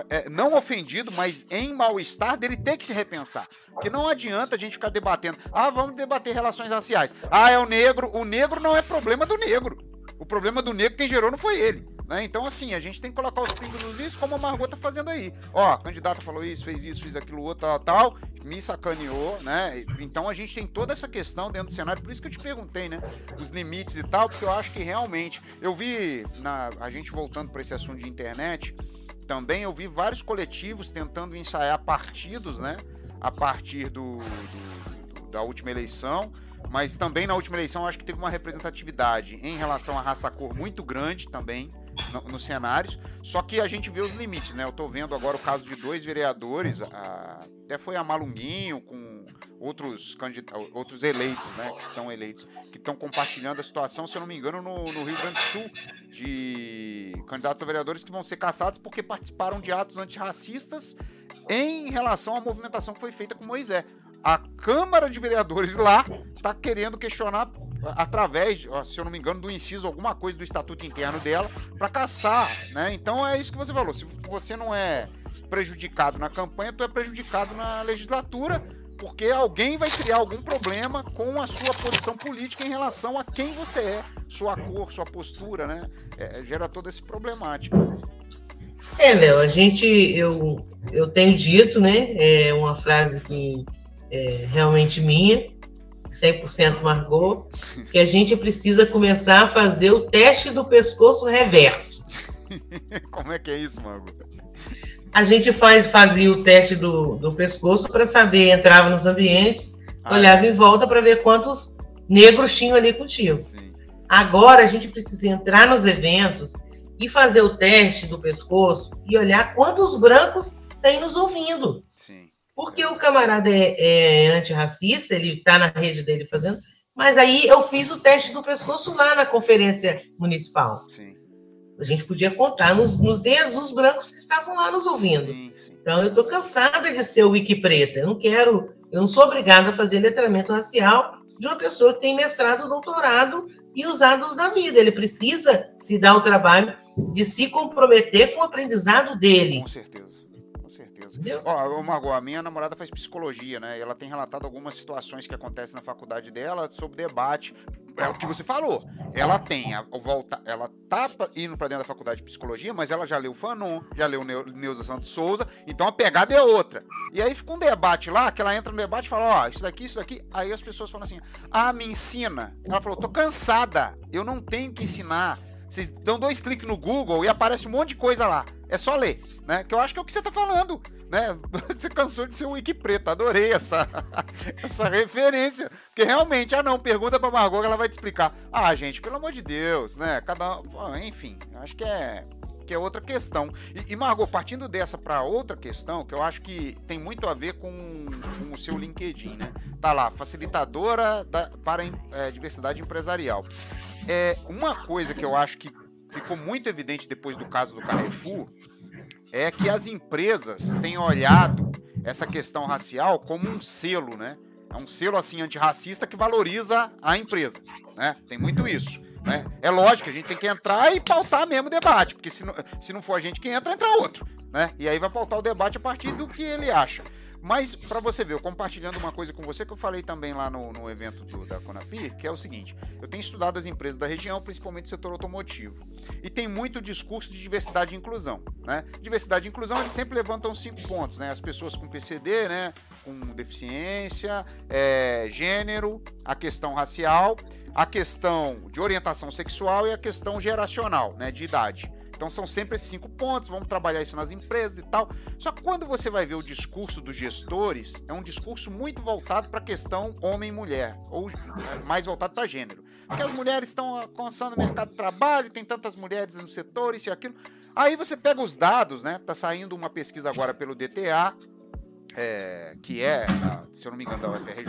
é, não ofendido, mas em mal-estar dele ter que se repensar. Porque não adianta a gente ficar debatendo. Ah, vamos debater relações raciais. Ah, é o negro. O negro não é problema do negro. O problema do negro quem gerou não foi ele. Né? Então, assim, a gente tem que colocar os pingos nos is, como a Margot tá fazendo aí. Ó, a candidata falou isso, fez isso, fez aquilo, outro, tal, tal, me sacaneou, né? Então a gente tem toda essa questão dentro do cenário, por isso que eu te perguntei, né? Os limites e tal, porque eu acho que realmente. Eu vi, na, a gente voltando para esse assunto de internet, também eu vi vários coletivos tentando ensaiar partidos, né? A partir do, do, do da última eleição. Mas também na última eleição acho que teve uma representatividade em relação à raça-cor muito grande também no, nos cenários. Só que a gente vê os limites, né? Eu tô vendo agora o caso de dois vereadores, a, até foi a Malunguinho com outros outros eleitos, né? Que estão eleitos, que estão compartilhando a situação, se eu não me engano, no, no Rio Grande do Sul, de candidatos a vereadores que vão ser caçados porque participaram de atos antirracistas em relação à movimentação que foi feita com Moisés. A Câmara de Vereadores lá está querendo questionar através, se eu não me engano, do inciso alguma coisa do estatuto interno dela para caçar, né? Então é isso que você falou. Se você não é prejudicado na campanha, tu é prejudicado na legislatura, porque alguém vai criar algum problema com a sua posição política em relação a quem você é, sua cor, sua postura, né? É, gera toda essa problemática. É, Léo, a gente, eu, eu tenho dito, né, é uma frase que é realmente minha, 100% Margot, que a gente precisa começar a fazer o teste do pescoço reverso. Como é que é isso, Margot? A gente faz, fazia o teste do, do pescoço para saber, entrava nos ambientes, ah, olhava é. em volta para ver quantos negros tinham ali contigo. Sim. Agora a gente precisa entrar nos eventos e fazer o teste do pescoço e olhar quantos brancos tem nos ouvindo. Porque o camarada é, é antirracista, ele está na rede dele fazendo, mas aí eu fiz o teste do pescoço lá na conferência municipal. Sim. A gente podia contar nos, nos dedos os brancos que estavam lá nos ouvindo. Sim, sim. Então eu estou cansada de ser o wiki preta. Eu não quero, eu não sou obrigada a fazer letramento racial de uma pessoa que tem mestrado, doutorado e os dados da vida. Ele precisa se dar o trabalho de se comprometer com o aprendizado dele. Com certeza certeza. Ó, Margot, a minha namorada faz psicologia, né? E ela tem relatado algumas situações que acontecem na faculdade dela sobre debate. É o que você falou. Ela tem a, volta, ela tá indo para dentro da faculdade de psicologia, mas ela já leu Fanon, já leu Neuza Santos Souza, então a pegada é outra. E aí fica um debate lá, que ela entra no debate e fala, ó, oh, isso daqui, isso daqui. Aí as pessoas falam assim: "Ah, me ensina". Ela falou: "Tô cansada. Eu não tenho que ensinar". Vocês dão dois cliques no Google e aparece um monte de coisa lá. É só ler, né? Que eu acho que é o que você tá falando, né? Você cansou de ser um wiki preto. Adorei essa, essa referência. Porque realmente, ah não, pergunta pra Margot que ela vai te explicar. Ah, gente, pelo amor de Deus, né? Cada. Enfim, acho que é que é outra questão. E, e Margot, partindo dessa para outra questão, que eu acho que tem muito a ver com, com o seu LinkedIn, né? Tá lá, facilitadora da, para é, diversidade empresarial. É, uma coisa que eu acho que ficou muito evidente depois do caso do Carrefour é que as empresas têm olhado essa questão racial como um selo, né? É um selo assim antirracista que valoriza a empresa, né? Tem muito isso. Né? É lógico, a gente tem que entrar e pautar mesmo o debate, porque se não, se não for a gente que entra, entra outro. Né? E aí vai pautar o debate a partir do que ele acha. Mas, para você ver, eu compartilhando uma coisa com você que eu falei também lá no, no evento do, da Conafir, que é o seguinte: eu tenho estudado as empresas da região, principalmente o setor automotivo. E tem muito discurso de diversidade e inclusão. Né? Diversidade e inclusão, eles sempre levantam cinco pontos: né? as pessoas com PCD, né? com deficiência, é, gênero, a questão racial, a questão de orientação sexual e a questão geracional, né? de idade. Então são sempre esses cinco pontos, vamos trabalhar isso nas empresas e tal. Só que quando você vai ver o discurso dos gestores, é um discurso muito voltado para a questão homem-mulher, ou é, mais voltado para gênero. Porque as mulheres estão alcançando o mercado de trabalho, tem tantas mulheres no setor, isso e aquilo. Aí você pega os dados, né? Tá saindo uma pesquisa agora pelo DTA, é, que é, se eu não me engano, da UFRJ,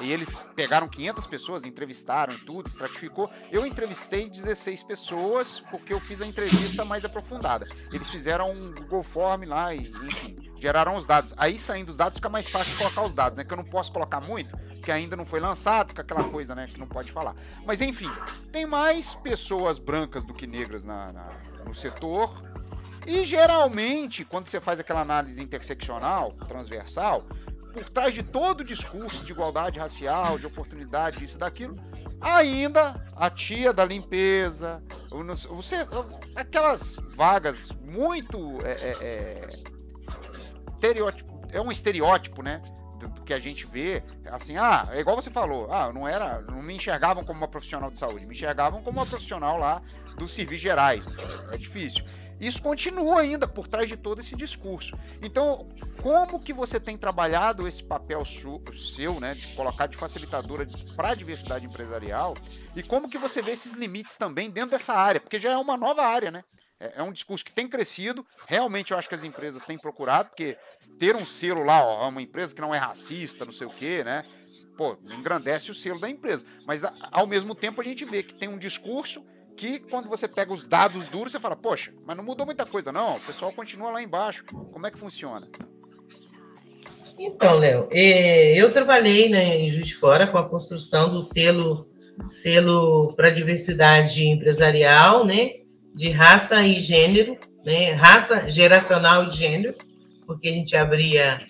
e eles pegaram 500 pessoas, entrevistaram tudo, estratificou. Eu entrevistei 16 pessoas porque eu fiz a entrevista mais aprofundada. Eles fizeram um Google Form lá e, enfim, geraram os dados. Aí, saindo os dados, fica mais fácil colocar os dados, né? Que eu não posso colocar muito, porque ainda não foi lançado, fica aquela coisa, né? Que não pode falar. Mas, enfim, tem mais pessoas brancas do que negras na, na no setor e geralmente, quando você faz aquela análise interseccional, transversal, por trás de todo o discurso de igualdade racial, de oportunidade, isso daquilo, ainda a tia da limpeza, você, aquelas vagas muito é, é, é, estereótipo, é um estereótipo, né? que a gente vê, assim, ah, é igual você falou, ah, não era, não me enxergavam como uma profissional de saúde, me enxergavam como uma profissional lá dos serviços gerais. Né? É difícil. Isso continua ainda por trás de todo esse discurso. Então, como que você tem trabalhado esse papel seu, né, de colocar de facilitadora para a diversidade empresarial, e como que você vê esses limites também dentro dessa área, porque já é uma nova área, né? É, é um discurso que tem crescido. Realmente eu acho que as empresas têm procurado, porque ter um selo lá, ó, uma empresa que não é racista, não sei o quê, né? Pô, engrandece o selo da empresa. Mas ao mesmo tempo a gente vê que tem um discurso que quando você pega os dados duros, você fala, poxa, mas não mudou muita coisa, não. O pessoal continua lá embaixo. Como é que funciona? Então, Léo, é, eu trabalhei né, em Juiz de Fora com a construção do selo selo para diversidade empresarial, né, de raça e gênero, né, raça geracional e gênero, porque a gente abria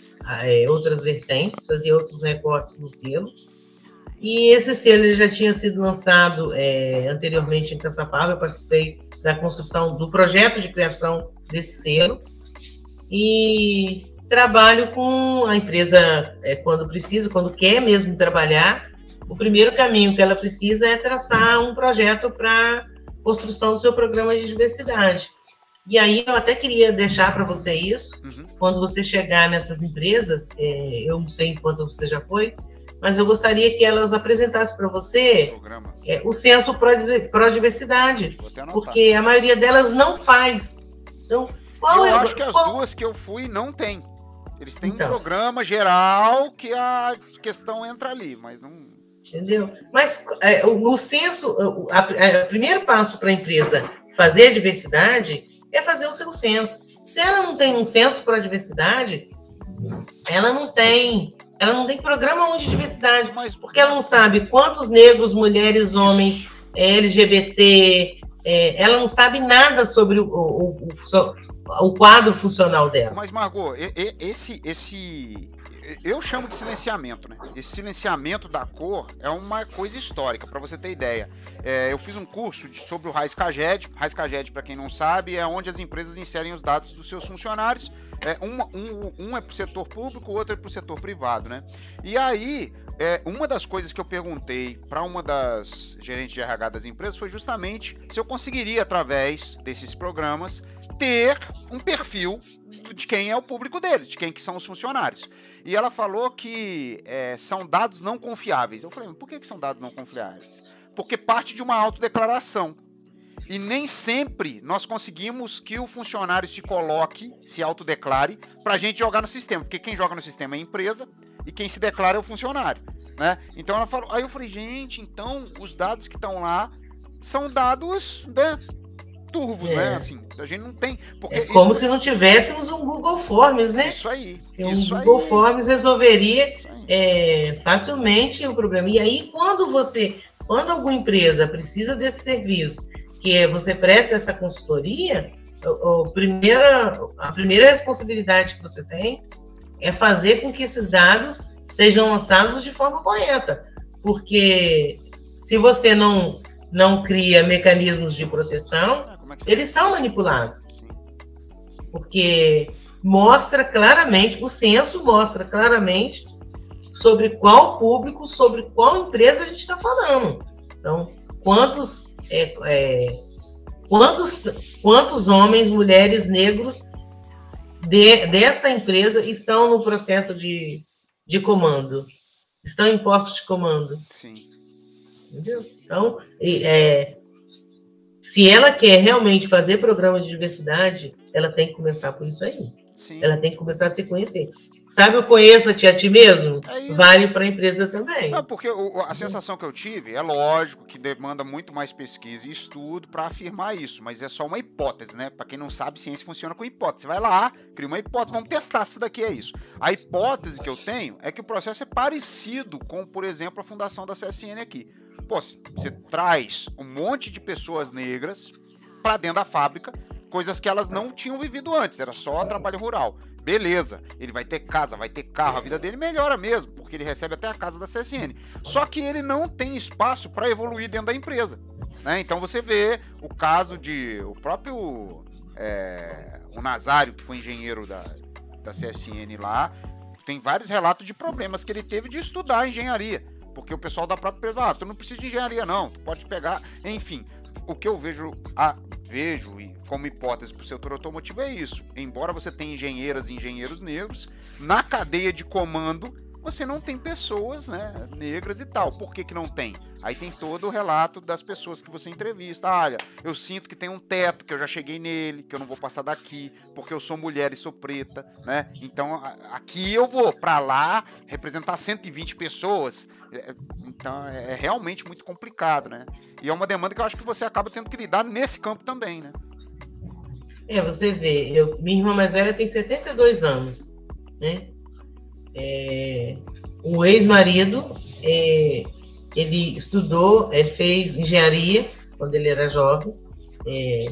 é, outras vertentes, fazia outros recortes no selo. E esse selo já tinha sido lançado é, anteriormente em Caçapava, eu participei da construção do projeto de criação desse selo. E trabalho com a empresa é, quando precisa, quando quer mesmo trabalhar. O primeiro caminho que ela precisa é traçar um projeto para construção do seu programa de diversidade. E aí eu até queria deixar para você isso, uhum. quando você chegar nessas empresas, é, eu não sei quantas você já foi, mas eu gostaria que elas apresentassem para você é, o censo pró-diversidade, porque a maioria delas não faz. Então, qual eu é, acho que as qual... duas que eu fui não tem. Eles têm então. um programa geral que a questão entra ali, mas não. Entendeu? Mas é, o, o censo, o a, a, primeiro passo para a empresa fazer a diversidade é fazer o seu censo. Se ela não tem um censo para a diversidade, ela não tem ela não tem programa de diversidade, porque ela não sabe quantos negros, mulheres, homens, é, LGBT, é, ela não sabe nada sobre o, o, o, o, quadro funcional dela. Mas, Margot, esse, esse. Eu chamo de silenciamento, né? Esse silenciamento da cor é uma coisa histórica, para você ter ideia. É, eu fiz um curso de, sobre o Raiz Caged. Raiz Caged, para quem não sabe, é onde as empresas inserem os dados dos seus funcionários é, um, um, um é para o setor público, o outro é para o setor privado, né? E aí, é, uma das coisas que eu perguntei para uma das gerentes de RH das empresas foi justamente se eu conseguiria, através desses programas, ter um perfil de quem é o público deles, de quem que são os funcionários. E ela falou que é, são dados não confiáveis. Eu falei, por que, que são dados não confiáveis? Porque parte de uma autodeclaração. E nem sempre nós conseguimos que o funcionário se coloque, se autodeclare, para a gente jogar no sistema. Porque quem joga no sistema é a empresa e quem se declara é o funcionário. Né? Então ela falou. Aí eu falei, gente, então os dados que estão lá são dados né, turvos, né, é. né? Assim, a gente não tem. Porque é como isso... se não tivéssemos um Google Forms, né? Isso aí. Um isso Google aí. Forms resolveria é, facilmente o problema. E aí, quando você, quando alguma empresa precisa desse serviço que você presta essa consultoria, a primeira, a primeira responsabilidade que você tem é fazer com que esses dados sejam lançados de forma correta. Porque se você não, não cria mecanismos de proteção, é eles são manipulados. Porque mostra claramente, o censo mostra claramente sobre qual público, sobre qual empresa a gente está falando. Então, quantos é, é, Quantos, quantos homens, mulheres, negros de, dessa empresa estão no processo de, de comando? Estão em postos de comando? Sim. Entendeu? Então, é, se ela quer realmente fazer programas de diversidade, ela tem que começar por isso aí. Sim. Ela tem que começar a se conhecer. Sabe o conheça-te a ti mesmo? É vale para a empresa também. Não, porque o, a sensação que eu tive, é lógico que demanda muito mais pesquisa e estudo para afirmar isso, mas é só uma hipótese, né? Para quem não sabe, ciência funciona com hipótese. Vai lá, cria uma hipótese, vamos testar se isso daqui é isso. A hipótese que eu tenho é que o processo é parecido com, por exemplo, a fundação da CSN aqui. Pô, você traz um monte de pessoas negras para dentro da fábrica, coisas que elas não tinham vivido antes, era só trabalho rural. Beleza, ele vai ter casa, vai ter carro, a vida dele melhora mesmo, porque ele recebe até a casa da CSN. Só que ele não tem espaço para evoluir dentro da empresa. Né? Então você vê o caso de o próprio é, o Nazário, que foi engenheiro da, da CSN lá, tem vários relatos de problemas que ele teve de estudar engenharia. Porque o pessoal da própria empresa, ah, tu não precisa de engenharia, não, tu pode pegar. Enfim, o que eu vejo, a, vejo e como hipótese para o setor automotivo é isso. Embora você tenha engenheiras e engenheiros negros, na cadeia de comando você não tem pessoas né, negras e tal. Por que, que não tem? Aí tem todo o relato das pessoas que você entrevista. Ah, olha, eu sinto que tem um teto, que eu já cheguei nele, que eu não vou passar daqui, porque eu sou mulher e sou preta, né? Então aqui eu vou para lá representar 120 pessoas. É, então é, é realmente muito complicado, né? E é uma demanda que eu acho que você acaba tendo que lidar nesse campo também, né? É, você vê, eu, minha irmã mais velha tem 72 anos, né? É, o ex-marido, é, ele estudou, ele fez engenharia quando ele era jovem. É,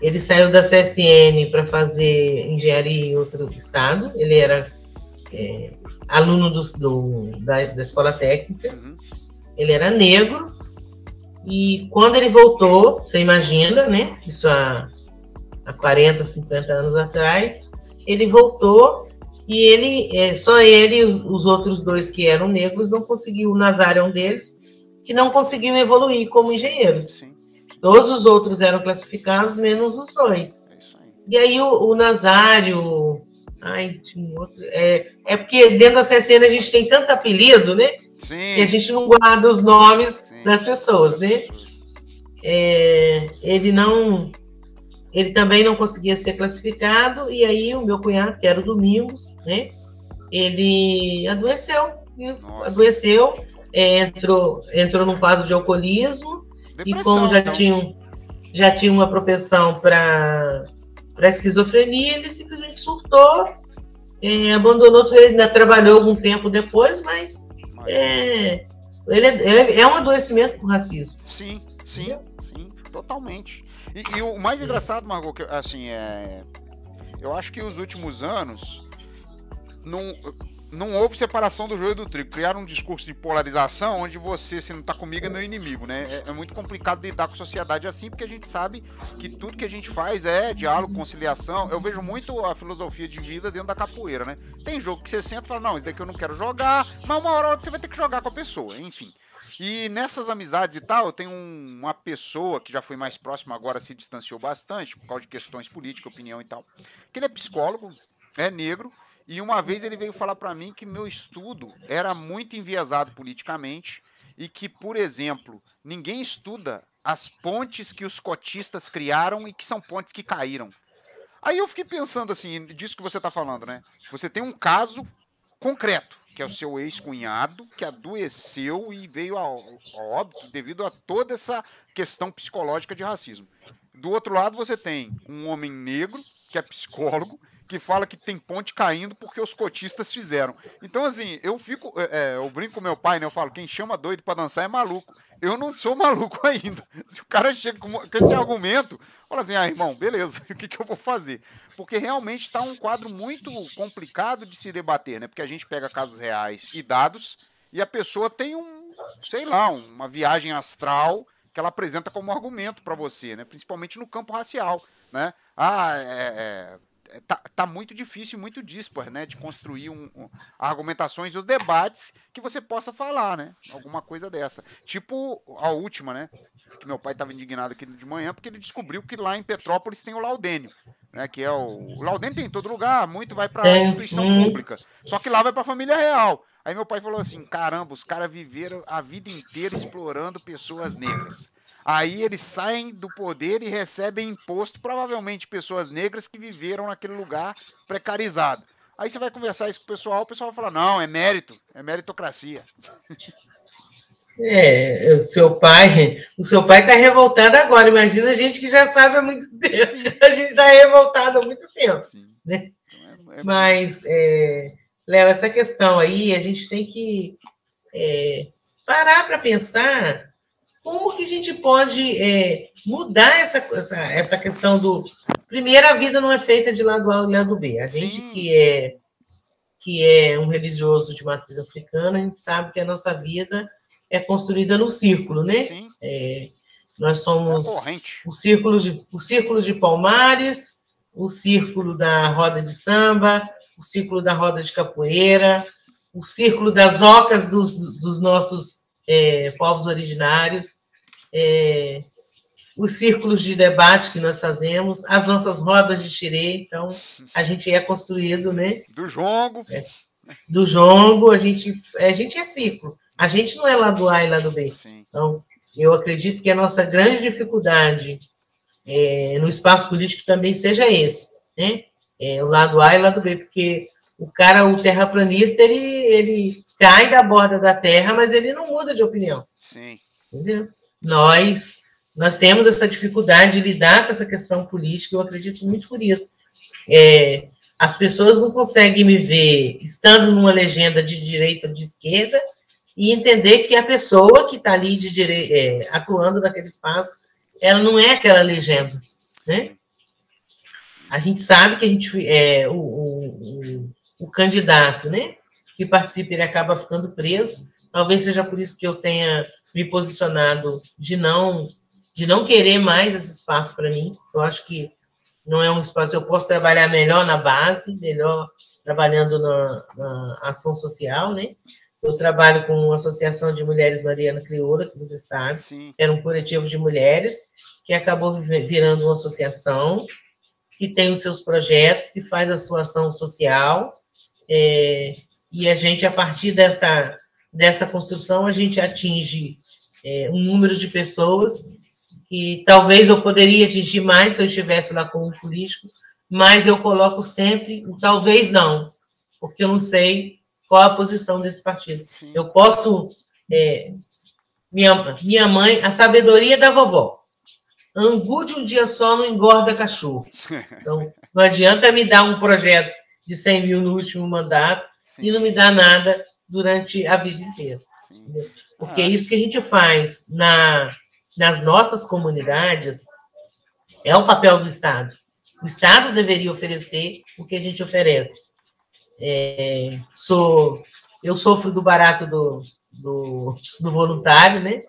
ele saiu da CSN para fazer engenharia em outro estado. Ele era é, aluno do, do da, da, escola técnica. Uhum. Ele era negro. E quando ele voltou, você imagina, né? Isso há há 40, 50 anos atrás, ele voltou e ele, é, só ele e os, os, outros dois que eram negros não conseguiu, o Nazário é um deles, que não conseguiu evoluir como engenheiros. Sim. Todos os outros eram classificados, menos os dois. É e aí o, o Nazário, ai, tinha outro, é, é porque dentro da CSN a gente tem tanto apelido, né? Sim. Que a gente não guarda os nomes Sim. das pessoas, né? É, ele não ele também não conseguia ser classificado, e aí o meu cunhado, que era o Domingos, né, ele adoeceu, adoeceu, é, entrou, entrou num quadro de alcoolismo, Depressão, e como já, então. tinha, já tinha uma propensão para esquizofrenia, ele simplesmente surtou, é, abandonou, ele ainda trabalhou algum tempo depois, mas é, ele é, é um adoecimento por racismo. Sim, sim, sim, totalmente. E, e o mais engraçado, Margot, que, assim, é. Eu acho que os últimos anos não, não houve separação do joio e do trigo. Criaram um discurso de polarização onde você, se não tá comigo, é meu inimigo, né? É, é, muito complicado lidar com sociedade assim, porque a gente sabe que tudo que a gente faz é diálogo, conciliação. Eu vejo muito a filosofia de vida dentro da capoeira, né? Tem jogo que você senta e fala, não, isso daqui eu não quero jogar, mas uma hora você vai ter que jogar com a pessoa, enfim. E nessas amizades e tal, tenho um, uma pessoa que já foi mais próxima, agora se distanciou bastante, por causa de questões políticas, opinião e tal. Que ele é psicólogo, é negro, e uma vez ele veio falar para mim que meu estudo era muito enviesado politicamente e que, por exemplo, ninguém estuda as pontes que os cotistas criaram e que são pontes que caíram. Aí eu fiquei pensando assim, disso que você está falando, né? Você tem um caso concreto que é o seu ex-cunhado, que adoeceu e veio ao óbito devido a toda essa questão psicológica de racismo. Do outro lado, você tem um homem negro, que é psicólogo, que fala que tem ponte caindo porque os cotistas fizeram. Então, assim, eu fico. É, é, eu brinco com meu pai, né? Eu falo, quem chama doido para dançar é maluco. Eu não sou maluco ainda. Se o cara chega com, com esse argumento, fala assim, ah, irmão, beleza, o que, que eu vou fazer? Porque realmente está um quadro muito complicado de se debater, né? Porque a gente pega casos reais e dados, e a pessoa tem um, sei lá, uma viagem astral que ela apresenta como argumento para você, né? Principalmente no campo racial, né? Ah, é, é é, tá, tá muito difícil, muito dispar, né? De construir um, um, argumentações e os debates que você possa falar, né? Alguma coisa dessa. Tipo a última, né? que meu pai estava indignado aqui de manhã, porque ele descobriu que lá em Petrópolis tem o Laudênio, né? Que é o. O Laudênio tem em todo lugar, muito vai para instituição hum. pública. Só que lá vai para a família real. Aí meu pai falou assim: caramba, os caras viveram a vida inteira explorando pessoas negras. Aí eles saem do poder e recebem imposto, provavelmente pessoas negras que viveram naquele lugar precarizado. Aí você vai conversar isso com o pessoal, o pessoal vai falar: não, é mérito, é meritocracia. É, o seu pai, o seu pai está revoltado agora. Imagina a gente que já sabe há muito tempo. Sim. A gente está revoltado há muito tempo. Né? É, é... Mas, é, Léo, essa questão aí, a gente tem que é, parar para pensar como que a gente pode é, mudar essa, essa, essa questão do. Primeiro, a vida não é feita de lado A e lado B. A gente Sim. que é, que é um religioso de matriz africana, a gente sabe que a nossa vida é construída no círculo, né? Sim. É, nós somos o círculo de o círculo de Palmares, o círculo da roda de samba, o círculo da roda de capoeira, o círculo das ocas dos, dos nossos é, povos originários, é, os círculos de debate que nós fazemos, as nossas rodas de xirê, então a gente é construído, né? Do jongo. É, do jongo, a gente, a gente é ciclo. A gente não é lá do A e lá do B. Sim. Então, eu acredito que a nossa grande dificuldade é, no espaço político também seja esse, né? é, o lado A e o lado B, porque o cara, o terraplanista, ele, ele cai da borda da Terra, mas ele não muda de opinião. Sim. Entendeu? Nós, nós temos essa dificuldade de lidar com essa questão política, eu acredito muito por isso. É, as pessoas não conseguem me ver estando numa legenda de direita ou de esquerda e entender que a pessoa que está ali de dire... É, atuando naquele espaço, ela não é aquela legenda, né? a gente sabe que a gente é, o, o, o, candidato, né, que participa, ele acaba ficando preso. Talvez seja por isso que eu tenha me posicionado de não de não querer mais esse espaço para mim. Eu acho que não é um espaço. Eu posso trabalhar melhor na base, melhor trabalhando na, na ação social, né? Eu trabalho com uma associação de mulheres Mariana Crioula, que você sabe, Sim. era um coletivo de mulheres que acabou virando uma associação que tem os seus projetos, que faz a sua ação social, é, e a gente, a partir dessa, dessa construção, a gente atinge é, um número de pessoas que talvez eu poderia atingir mais se eu estivesse lá como político, mas eu coloco sempre, talvez não, porque eu não sei qual a posição desse partido. Eu posso. É, minha, minha mãe, a sabedoria da vovó. Angu de um dia só não engorda cachorro. Então, não adianta me dar um projeto de 100 mil no último mandato Sim. e não me dar nada durante a vida inteira. Porque é isso que a gente faz na, nas nossas comunidades é o papel do Estado. O Estado deveria oferecer o que a gente oferece. É, sou, eu sofro do barato do, do, do voluntário, né?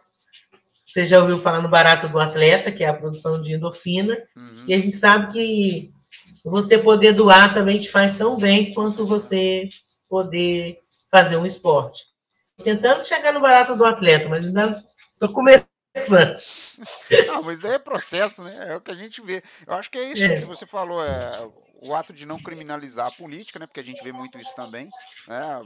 Você já ouviu falar no barato do atleta, que é a produção de endorfina, uhum. e a gente sabe que você poder doar também te faz tão bem quanto você poder fazer um esporte. Tentando chegar no barato do atleta, mas ainda estou começando. Não, mas é processo, né? É o que a gente vê. Eu acho que é isso é. que você falou. É, o ato de não criminalizar a política, né, porque a gente vê muito isso também, né,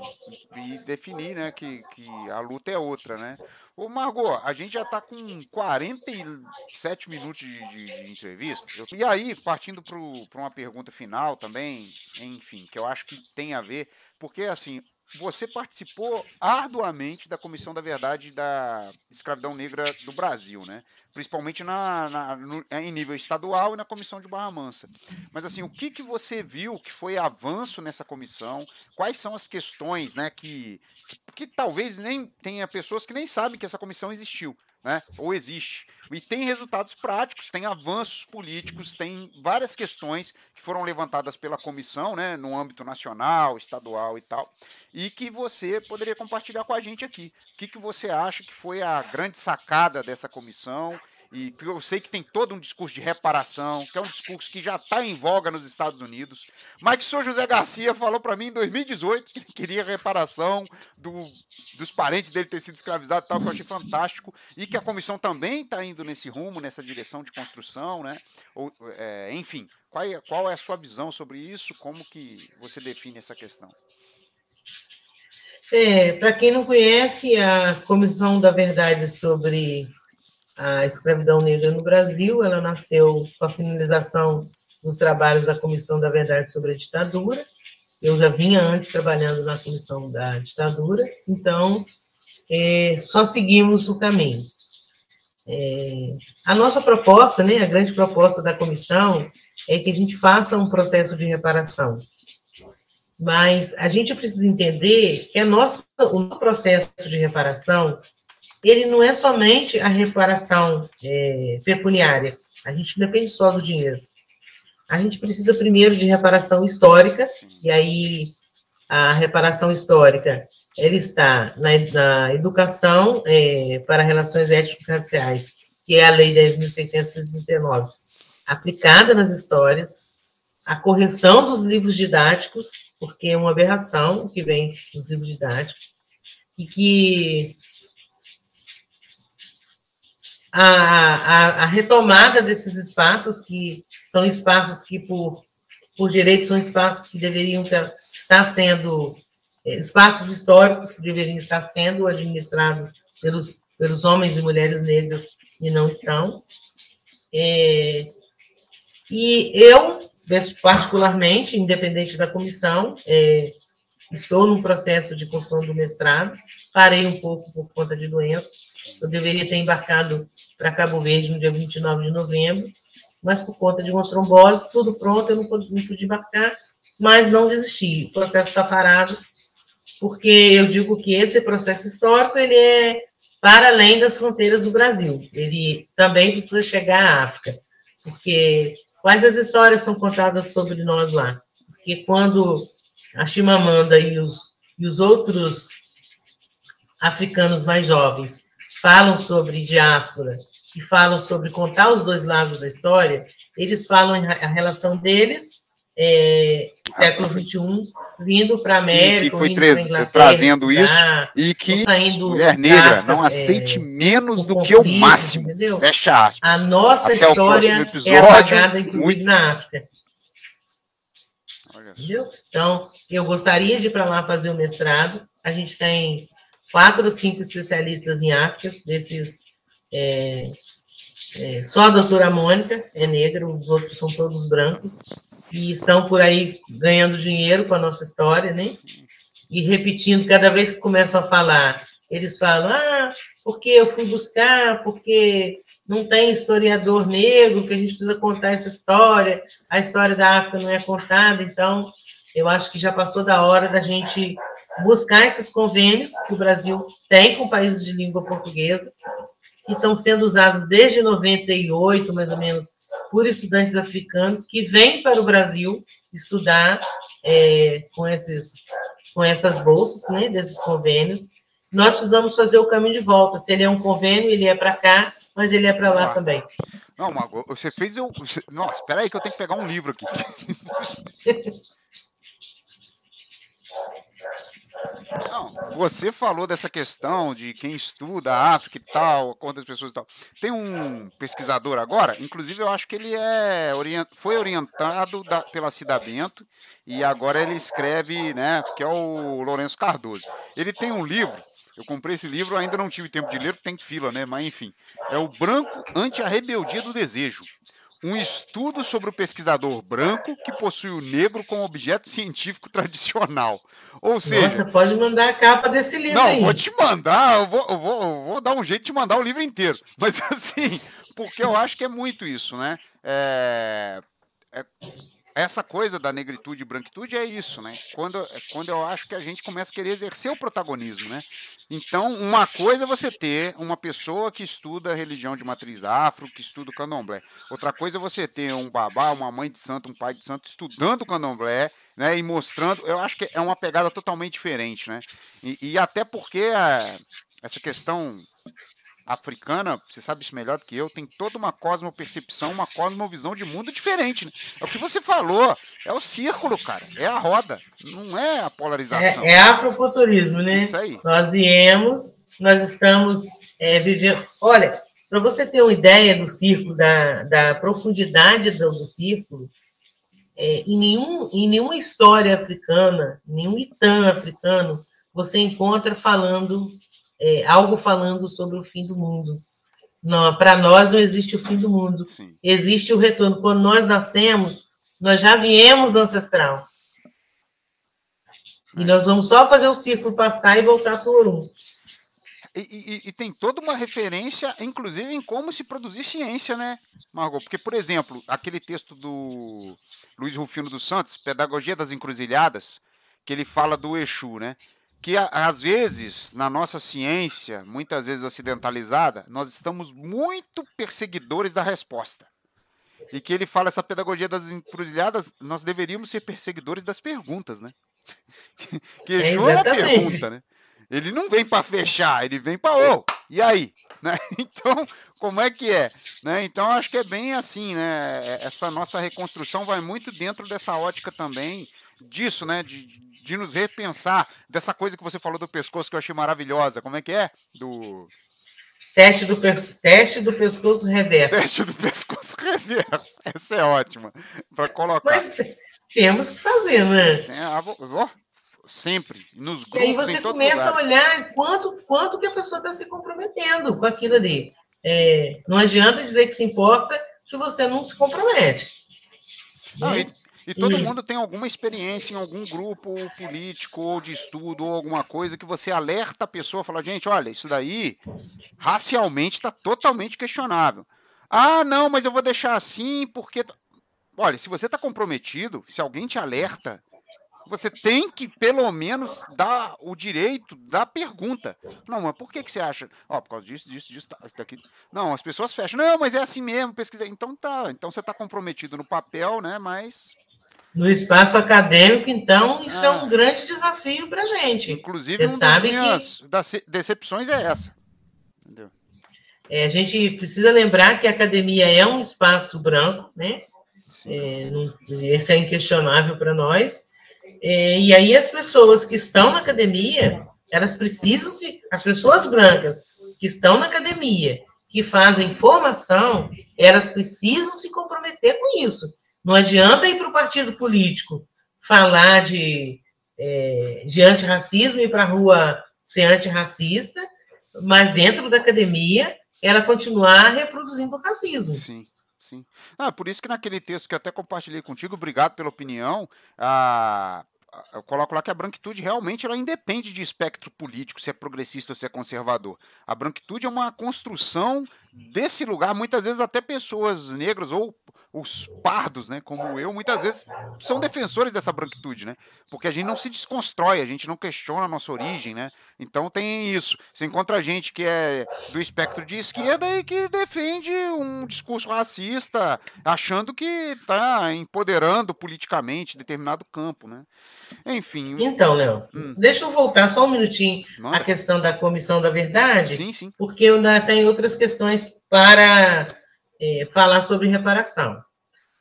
e definir né, que, que a luta é outra. Né. Ô Margot, a gente já está com 47 minutos de, de, de entrevista, e aí, partindo para uma pergunta final também, enfim, que eu acho que tem a ver, porque assim, você participou arduamente da Comissão da Verdade da Escravidão Negra do Brasil, né? Principalmente na, na no, em nível estadual e na Comissão de Barra Mansa. Mas assim, o que, que você viu que foi avanço nessa comissão? Quais são as questões, né, que, que, que talvez nem tenha pessoas que nem sabem que essa comissão existiu né? Ou existe. E tem resultados práticos, tem avanços políticos, tem várias questões que foram levantadas pela comissão, né, no âmbito nacional, estadual e tal, e que você poderia compartilhar com a gente aqui. O que, que você acha que foi a grande sacada dessa comissão e eu sei que tem todo um discurso de reparação, que é um discurso que já está em voga nos Estados Unidos, mas que o senhor José Garcia falou para mim em 2018 que queria reparação do, dos parentes dele ter sido escravizado tal, que eu achei fantástico, e que a comissão também está indo nesse rumo, nessa direção de construção, né? Ou, é, enfim, qual é, qual é a sua visão sobre isso? Como que você define essa questão? É, para quem não conhece, a Comissão da Verdade sobre a escravidão negra no Brasil, ela nasceu com a finalização dos trabalhos da Comissão da Verdade sobre a ditadura. Eu já vinha antes trabalhando na Comissão da Ditadura, então é, só seguimos o caminho. É, a nossa proposta, né, a grande proposta da comissão, é que a gente faça um processo de reparação mas a gente precisa entender que a nossa, o processo de reparação, ele não é somente a reparação é, pecuniária, a gente não depende só do dinheiro. A gente precisa primeiro de reparação histórica, e aí a reparação histórica ela está na, na educação é, para relações étnico-raciais, que é a Lei 10.619, aplicada nas histórias, a correção dos livros didáticos, porque é uma aberração que vem dos livros didáticos, e que a, a, a, retomada desses espaços, que são espaços que, por, por direito, são espaços que deveriam estar sendo, é, espaços históricos que deveriam estar sendo administrados pelos, pelos homens e mulheres negras e não estão. É, e eu particularmente, independente da comissão, é, estou no processo de construção do mestrado, parei um pouco por conta de doença, eu deveria ter embarcado para Cabo Verde no dia 29 de novembro, mas por conta de uma trombose, tudo pronto, eu não pude, não pude embarcar, mas não desisti, o processo está parado, porque eu digo que esse processo histórico, ele é para além das fronteiras do Brasil, ele também precisa chegar à África, porque Quais as histórias são contadas sobre nós lá? Porque quando a Chimamanda e os, e os outros africanos mais jovens falam sobre diáspora e falam sobre contar os dois lados da história, eles falam a relação deles é, século XXI, vindo para a América, e que foi trazendo isso, e que mulher negra não aceite é, menos do que o máximo. Entendeu? Fecha aspas. A nossa Até história é apagada, inclusive, muito... na África. Então, eu gostaria de ir para lá fazer o mestrado. A gente tem quatro ou cinco especialistas em África, desses. É, é, só a doutora Mônica é negra, os outros são todos brancos que estão por aí ganhando dinheiro com a nossa história, né? E repetindo, cada vez que começam a falar, eles falam, ah, porque eu fui buscar, porque não tem historiador negro, que a gente precisa contar essa história, a história da África não é contada, então eu acho que já passou da hora da gente buscar esses convênios que o Brasil tem com países de língua portuguesa, que estão sendo usados desde 98, mais ou menos, por estudantes africanos que vêm para o Brasil estudar é, com, esses, com essas bolsas, né, desses convênios. Nós precisamos fazer o caminho de volta. Se ele é um convênio, ele é para cá, mas ele é para lá ah. também. Não, Mago, você fez eu. Nossa, espera aí que eu tenho que pegar um livro aqui. Não, você falou dessa questão de quem estuda a África e tal, quantas pessoas e tal. Tem um pesquisador agora, inclusive eu acho que ele é orient... foi orientado da... pela Cida Bento e agora ele escreve, né, que é o Lourenço Cardoso. Ele tem um livro, eu comprei esse livro, ainda não tive tempo de ler, tem fila, né, mas enfim. É o Branco ante a Rebeldia do Desejo um estudo sobre o pesquisador branco que possui o negro como objeto científico tradicional. Ou seja. Nossa, pode mandar a capa desse livro. Não, aí. vou te mandar, eu vou, eu, vou, eu vou dar um jeito de mandar o livro inteiro. Mas assim, porque eu acho que é muito isso, né? É, é, essa coisa da negritude e branquitude é isso, né? Quando, é quando eu acho que a gente começa a querer exercer o protagonismo, né? Então, uma coisa é você ter uma pessoa que estuda a religião de matriz afro, que estuda o candomblé. Outra coisa é você ter um babá, uma mãe de santo, um pai de santo estudando o candomblé, né? E mostrando. Eu acho que é uma pegada totalmente diferente, né? E, e até porque a, essa questão africana, você sabe isso melhor do que eu, tem toda uma cosmopercepção, uma cosmovisão de mundo diferente. Né? É o que você falou, é o círculo, cara, é a roda, não é a polarização. É, é afrofuturismo, né? Isso aí. Nós viemos, nós estamos é, vivendo. Olha, para você ter uma ideia do círculo, da, da profundidade do, do círculo, é, em, nenhum, em nenhuma história africana, nenhum itã africano, você encontra falando é, algo falando sobre o fim do mundo. Para nós não existe o fim do mundo. Sim. Existe o retorno. Quando nós nascemos, nós já viemos ancestral. E nós vamos só fazer o ciclo passar e voltar para o Orum. E, e, e, tem toda uma referência, inclusive, em como se produzir ciência, né, Margot? Porque, por exemplo, aquele texto do Luiz Rufino dos Santos, Pedagogia das Encruzilhadas, que ele fala do Exu, né? Que às vezes, na nossa ciência, muitas vezes ocidentalizada, nós estamos muito perseguidores da resposta. E que ele fala essa pedagogia das encruzilhadas, nós deveríamos ser perseguidores das perguntas, né? que é, é a pergunta, né? Ele não vem para fechar, ele vem para ô, oh, e aí, né? Então, como é que é, né? Então, acho que é bem assim, né? Essa nossa reconstrução vai muito dentro dessa ótica também disso, né? De, de nos repensar dessa coisa que você falou do pescoço que eu achei maravilhosa. Como é que é? Do. Teste do, teste do pescoço reverso. Teste do pescoço reverso. Essa é ótima. Para colocar. Mas temos que fazer, né? É, sempre. Nos grupos. E aí você começa lugar. a olhar quanto, quanto que a pessoa está se comprometendo com aquilo ali. É, não adianta dizer que se importa se você não se compromete. Não, e e todo hum. mundo tem alguma experiência em algum grupo político ou de estudo ou alguma coisa que você alerta a pessoa, fala, gente, olha, isso daí racialmente está totalmente questionável. Ah, não, mas eu vou deixar assim porque. Olha, se você está comprometido, se alguém te alerta, você tem que, pelo menos, dar o direito da pergunta. Não, mas por que, que você acha? Ó, oh, por causa disso, disso, disso, tá, aqui. Não, as pessoas fecham. Não, mas é assim mesmo, pesquisa. Então tá. Então você está comprometido no papel, né? Mas no espaço acadêmico, então, isso ah. é um ah. grande desafio para a gente. Inclusive, Você sabe que das decepções é essa. Entendeu? É, a gente precisa lembrar que a academia é um espaço branco, né? É, esse é inquestionável para nós. É, e aí as pessoas que estão na academia, elas precisam se, as pessoas brancas que estão na academia, que fazem formação, elas precisam se comprometer com isso. Não adianta ir para o partido político falar de, é, de antirracismo e ir para a rua ser antirracista, mas dentro da academia ela continuar reproduzindo o racismo. Sim. Sim. Ah, por isso que naquele texto que até compartilhei contigo, obrigado pela opinião, eu coloco lá que a branquitude realmente ela independe de espectro político, se é progressista ou se é conservador. A branquitude é uma construção desse lugar, muitas vezes até pessoas negras ou os pardos, né, como eu, muitas vezes são defensores dessa branquitude, né? Porque a gente não se desconstrói, a gente não questiona a nossa origem, né? Então tem isso. Você encontra gente que é do espectro de esquerda e que defende um discurso racista, achando que está empoderando politicamente determinado campo, né? Enfim. Então, Léo, hum. deixa eu voltar só um minutinho à questão da comissão da verdade, sim, sim. porque eu ainda tenho outras questões para é, falar sobre reparação.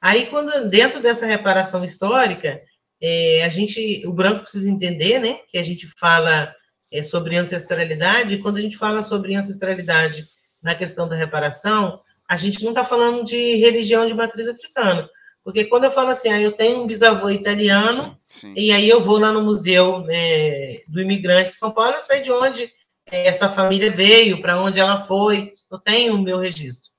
Aí, quando dentro dessa reparação histórica, é, a gente, o branco precisa entender, né, que a gente fala é, sobre ancestralidade, quando a gente fala sobre ancestralidade na questão da reparação, a gente não está falando de religião de matriz africana, porque quando eu falo assim, ah, eu tenho um bisavô italiano, Sim. e aí eu vou lá no museu né, do imigrante de São Paulo, eu sei de onde essa família veio, para onde ela foi, eu tenho o meu registro.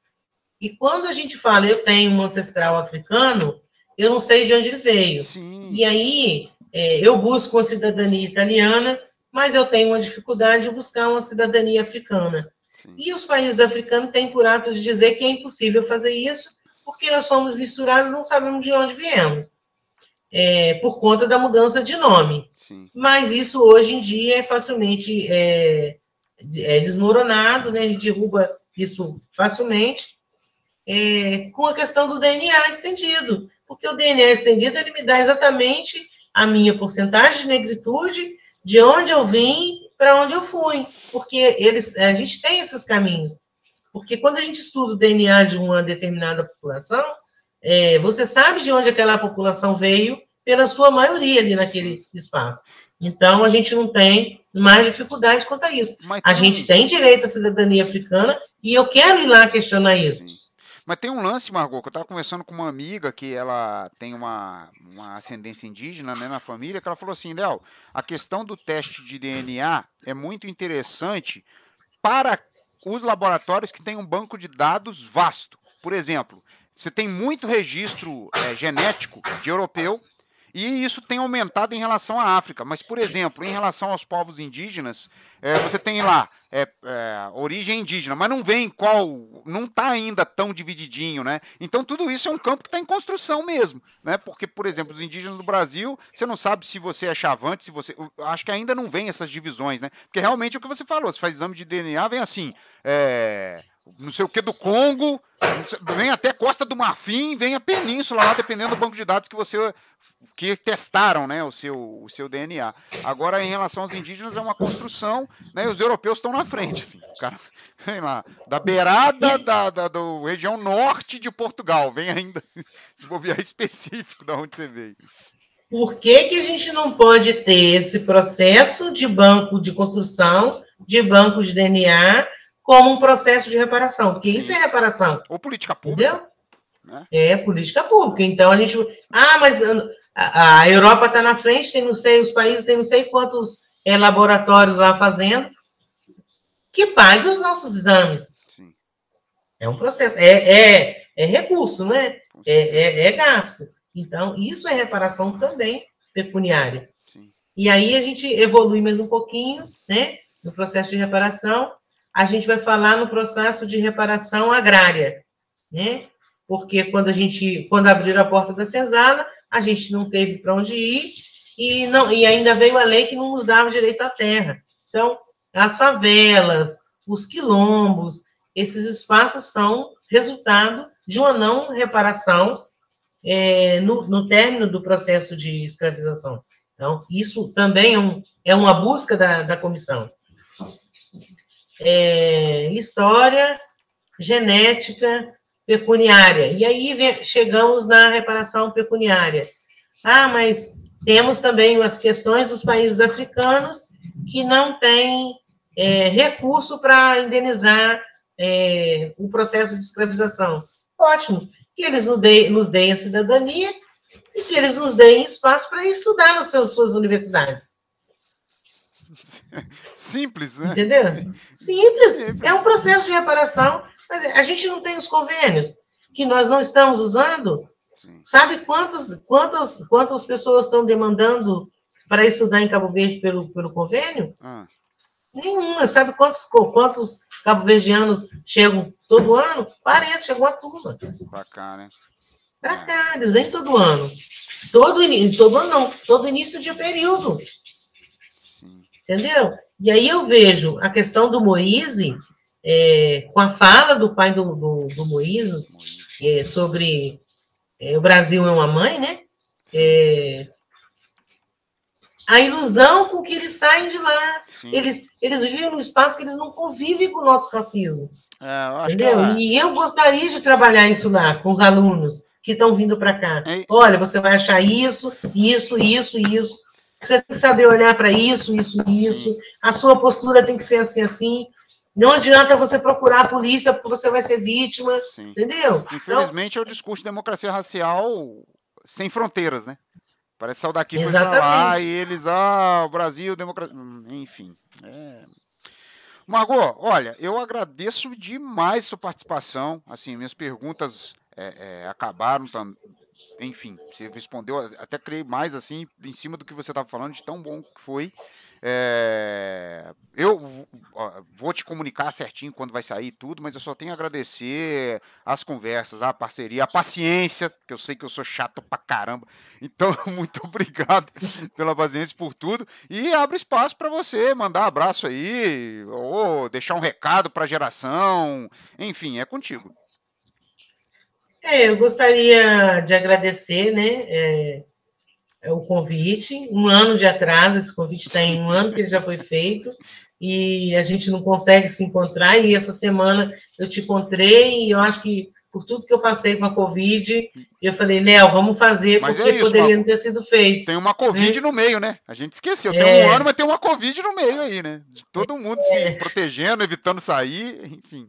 E quando a gente fala, eu tenho um ancestral africano, eu não sei de onde ele veio. Sim. E aí, é, eu busco uma cidadania italiana, mas eu tenho uma dificuldade de buscar uma cidadania africana. Sim. E os países africanos têm por hábito de dizer que é impossível fazer isso, porque nós somos misturados não sabemos de onde viemos, é, por conta da mudança de nome. Sim. Mas isso hoje em dia é facilmente é, é desmoronado, né? ele derruba isso facilmente é, com a questão do DNA estendido, porque o DNA estendido ele me dá exatamente a minha porcentagem de negritude, de onde eu vim, para onde eu fui, porque eles, a gente tem esses caminhos. Porque quando a gente estuda o DNA de uma determinada população, é, você sabe de onde aquela população veio pela sua maioria ali naquele espaço. Então, a gente não tem mais dificuldade quanto a isso. Mas a gente tem direito à cidadania africana e eu quero ir lá questionar isso. Mas tem um lance, Margot, que eu estava conversando com uma amiga que ela tem uma, uma ascendência indígena né, na família, que ela falou assim, Léo, a questão do teste de DNA é muito interessante para os laboratórios que têm um banco de dados vasto. Por exemplo, você tem muito registro é, genético de europeu e isso tem aumentado em relação à África. Mas, por exemplo, em relação aos povos indígenas, é, você tem lá é, é, origem indígena, mas não vem qual. Não está ainda tão divididinho, né? Então, tudo isso é um campo que está em construção mesmo. Né? Porque, por exemplo, os indígenas do Brasil, você não sabe se você é chavante, se você. Acho que ainda não vem essas divisões, né? Porque realmente é o que você falou, você faz exame de DNA, vem assim. É, não sei o que do Congo, vem até Costa do Marfim, vem a Península lá, dependendo do banco de dados que você que testaram né, o, seu, o seu DNA. Agora, em relação aos indígenas, é uma construção, né, os europeus estão na frente. Assim, o cara vem lá, da beirada da, da do região norte de Portugal, vem ainda, se bobear específico de onde você veio. Por que, que a gente não pode ter esse processo de banco de construção, de banco de DNA, como um processo de reparação? Porque isso é reparação. Ou política pública. Entendeu? Né? É política pública. Então a gente. Ah, mas a, a Europa está na frente, tem não sei, os países têm não sei quantos é, laboratórios lá fazendo, que pague os nossos exames. Sim. É um processo, é, é, é recurso, né? É, é, é, gasto. Então, isso é reparação também pecuniária. Sim. E aí a gente evolui mais um pouquinho, né? No processo de reparação, a gente vai falar no processo de reparação agrária, né? Porque quando a gente, quando abriram a porta da senzala, a gente não teve para onde ir e, não, e ainda veio a lei que não nos dava direito à terra. Então, as favelas, os quilombos, esses espaços são resultado de uma não reparação é, no, no término do processo de escravização. Então, isso também é, um, é uma busca da, da comissão. É, história, genética, pecuniária. E aí chegamos na reparação pecuniária. Ah, mas temos também as questões dos países africanos que não têm é, recurso para indenizar é, o processo de escravização. Ótimo, que eles nos deem, nos deem a cidadania e que eles nos deem espaço para estudar nas seus, suas universidades. Simples, né? Entendeu? Simples. Simples. É um processo de reparação mas a gente não tem os convênios que nós não estamos usando. Sim. Sabe quantas, quantas, quantas pessoas estão demandando para estudar em Cabo Verde pelo, pelo convênio? Ah. Nenhuma. Sabe quantos, quantos cabo-verdianos chegam todo ano? 40, chegou a turma. Para cá, né? Para cá, eles vêm todo ano. Todo, todo ano não, todo início de período. Sim. Entendeu? E aí eu vejo a questão do Moise é, com a fala do pai do, do, do é, sobre é, o Brasil é uma mãe, né? É, a ilusão com que eles saem de lá. Eles, eles vivem num espaço que eles não convivem com o nosso racismo. É, entendeu? É. E eu gostaria de trabalhar isso lá com os alunos que estão vindo para cá. Olha, você vai achar isso, isso, isso, isso. Você tem que saber olhar para isso, isso, isso. A sua postura tem que ser assim, assim. Não adianta você procurar a polícia porque você vai ser vítima, Sim. entendeu? Infelizmente então, é o discurso de democracia racial sem fronteiras, né? Parece daqui foi pra lá e eles, ah, o Brasil, democracia. Enfim. É... Margot, olha, eu agradeço demais sua participação. Assim, minhas perguntas é, é, acabaram também. Enfim, você respondeu, até criei mais assim, em cima do que você estava falando, de tão bom que foi. É, eu vou te comunicar certinho quando vai sair tudo, mas eu só tenho a agradecer as conversas, a parceria, a paciência, que eu sei que eu sou chato pra caramba. Então, muito obrigado pela paciência por tudo. E abre espaço para você mandar um abraço aí, ou deixar um recado para a geração. Enfim, é contigo. É, eu gostaria de agradecer, né? É o convite, um ano de atraso, esse convite está em um ano que ele já foi feito, e a gente não consegue se encontrar, e essa semana eu te encontrei, e eu acho que por tudo que eu passei com a Covid, eu falei, Léo, vamos fazer, mas porque é isso, poderia não ter sido feito. Tem uma Covid né? no meio, né? A gente esqueceu, tem é. um ano, mas tem uma Covid no meio aí, né? De todo mundo é. se protegendo, evitando sair, enfim.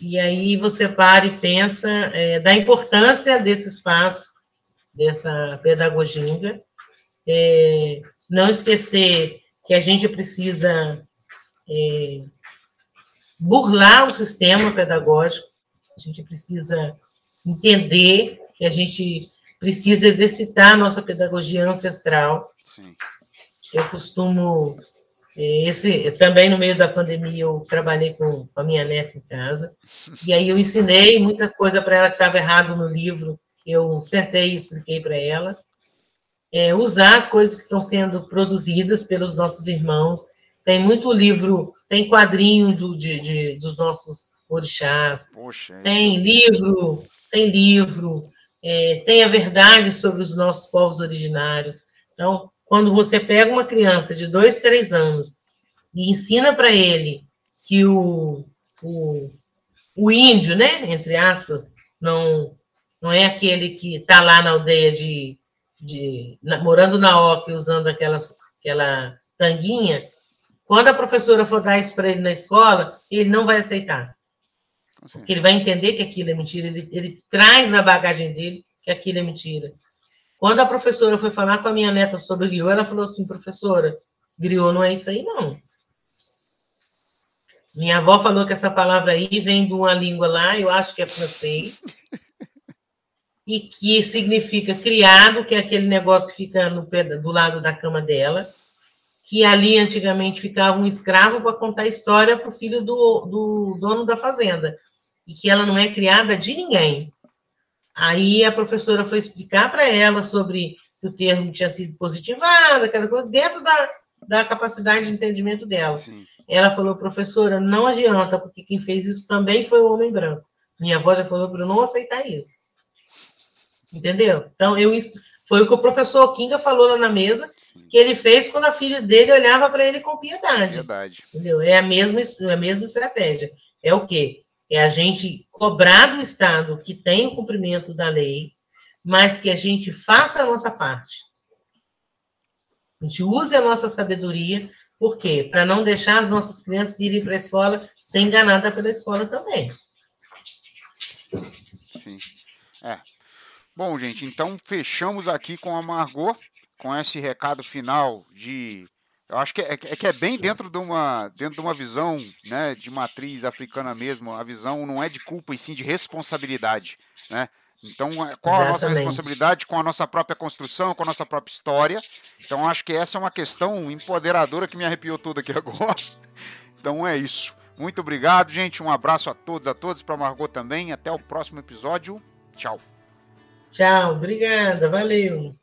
E aí você para e pensa é, da importância desse espaço, dessa pedagogia, é, não esquecer que a gente precisa é, burlar o sistema pedagógico, a gente precisa entender que a gente precisa exercitar a nossa pedagogia ancestral. Sim. Eu costumo esse também no meio da pandemia eu trabalhei com a minha neta em casa. E aí eu ensinei muita coisa para ela que estava errado no livro eu sentei e expliquei para ela. É, usar as coisas que estão sendo produzidas pelos nossos irmãos. Tem muito livro tem quadrinho do, de, de, dos nossos orixás. Poxa, é tem livro tem livro. É, tem a verdade sobre os nossos povos originários. Então quando você pega uma criança de dois, três anos e ensina para ele que o, o, o índio, né, entre aspas, não, não é aquele que está lá na aldeia de, de na, morando na Oca usando aquelas, aquela tanguinha, quando a professora for dar isso para ele na escola, ele não vai aceitar. Porque ele vai entender que aquilo é mentira, ele, ele traz na bagagem dele que aquilo é mentira. Quando a professora foi falar com a minha neta sobre griot, ela falou assim, professora, griot não é isso aí, não. Minha avó falou que essa palavra aí vem de uma língua lá, eu acho que é francês, e que significa criado, que é aquele negócio que fica no, do lado da cama dela, que ali antigamente ficava um escravo para contar história para o filho do, do dono da fazenda, e que ela não é criada de ninguém. Aí a professora foi explicar para ela sobre que o termo tinha sido positivado, aquela coisa, dentro da, da capacidade de entendimento dela. Sim. Ela falou, professora, não adianta, porque quem fez isso também foi o homem branco. Minha avó já falou para eu não aceitar isso. Entendeu? Então, eu foi o que o professor Kinga falou lá na mesa, Sim. que ele fez quando a filha dele olhava para ele com piedade. Verdade. Entendeu? É a mesma, é a mesma estratégia. É o quê? é a gente cobrar do Estado que tem o cumprimento da lei, mas que a gente faça a nossa parte. A gente use a nossa sabedoria, por quê? Para não deixar as nossas crianças irem para a escola ser enganada pela escola também. Sim. É. Bom, gente, então fechamos aqui com a Margot, com esse recado final de eu acho que é, é, que é bem dentro de uma, dentro de uma visão né, de matriz africana mesmo. A visão não é de culpa e sim de responsabilidade. Né? Então, é, qual Exatamente. a nossa responsabilidade com a nossa própria construção, com a nossa própria história? Então, acho que essa é uma questão empoderadora que me arrepiou tudo aqui agora. Então, é isso. Muito obrigado, gente. Um abraço a todos, a todos, para Margot também. Até o próximo episódio. Tchau. Tchau, obrigada, valeu.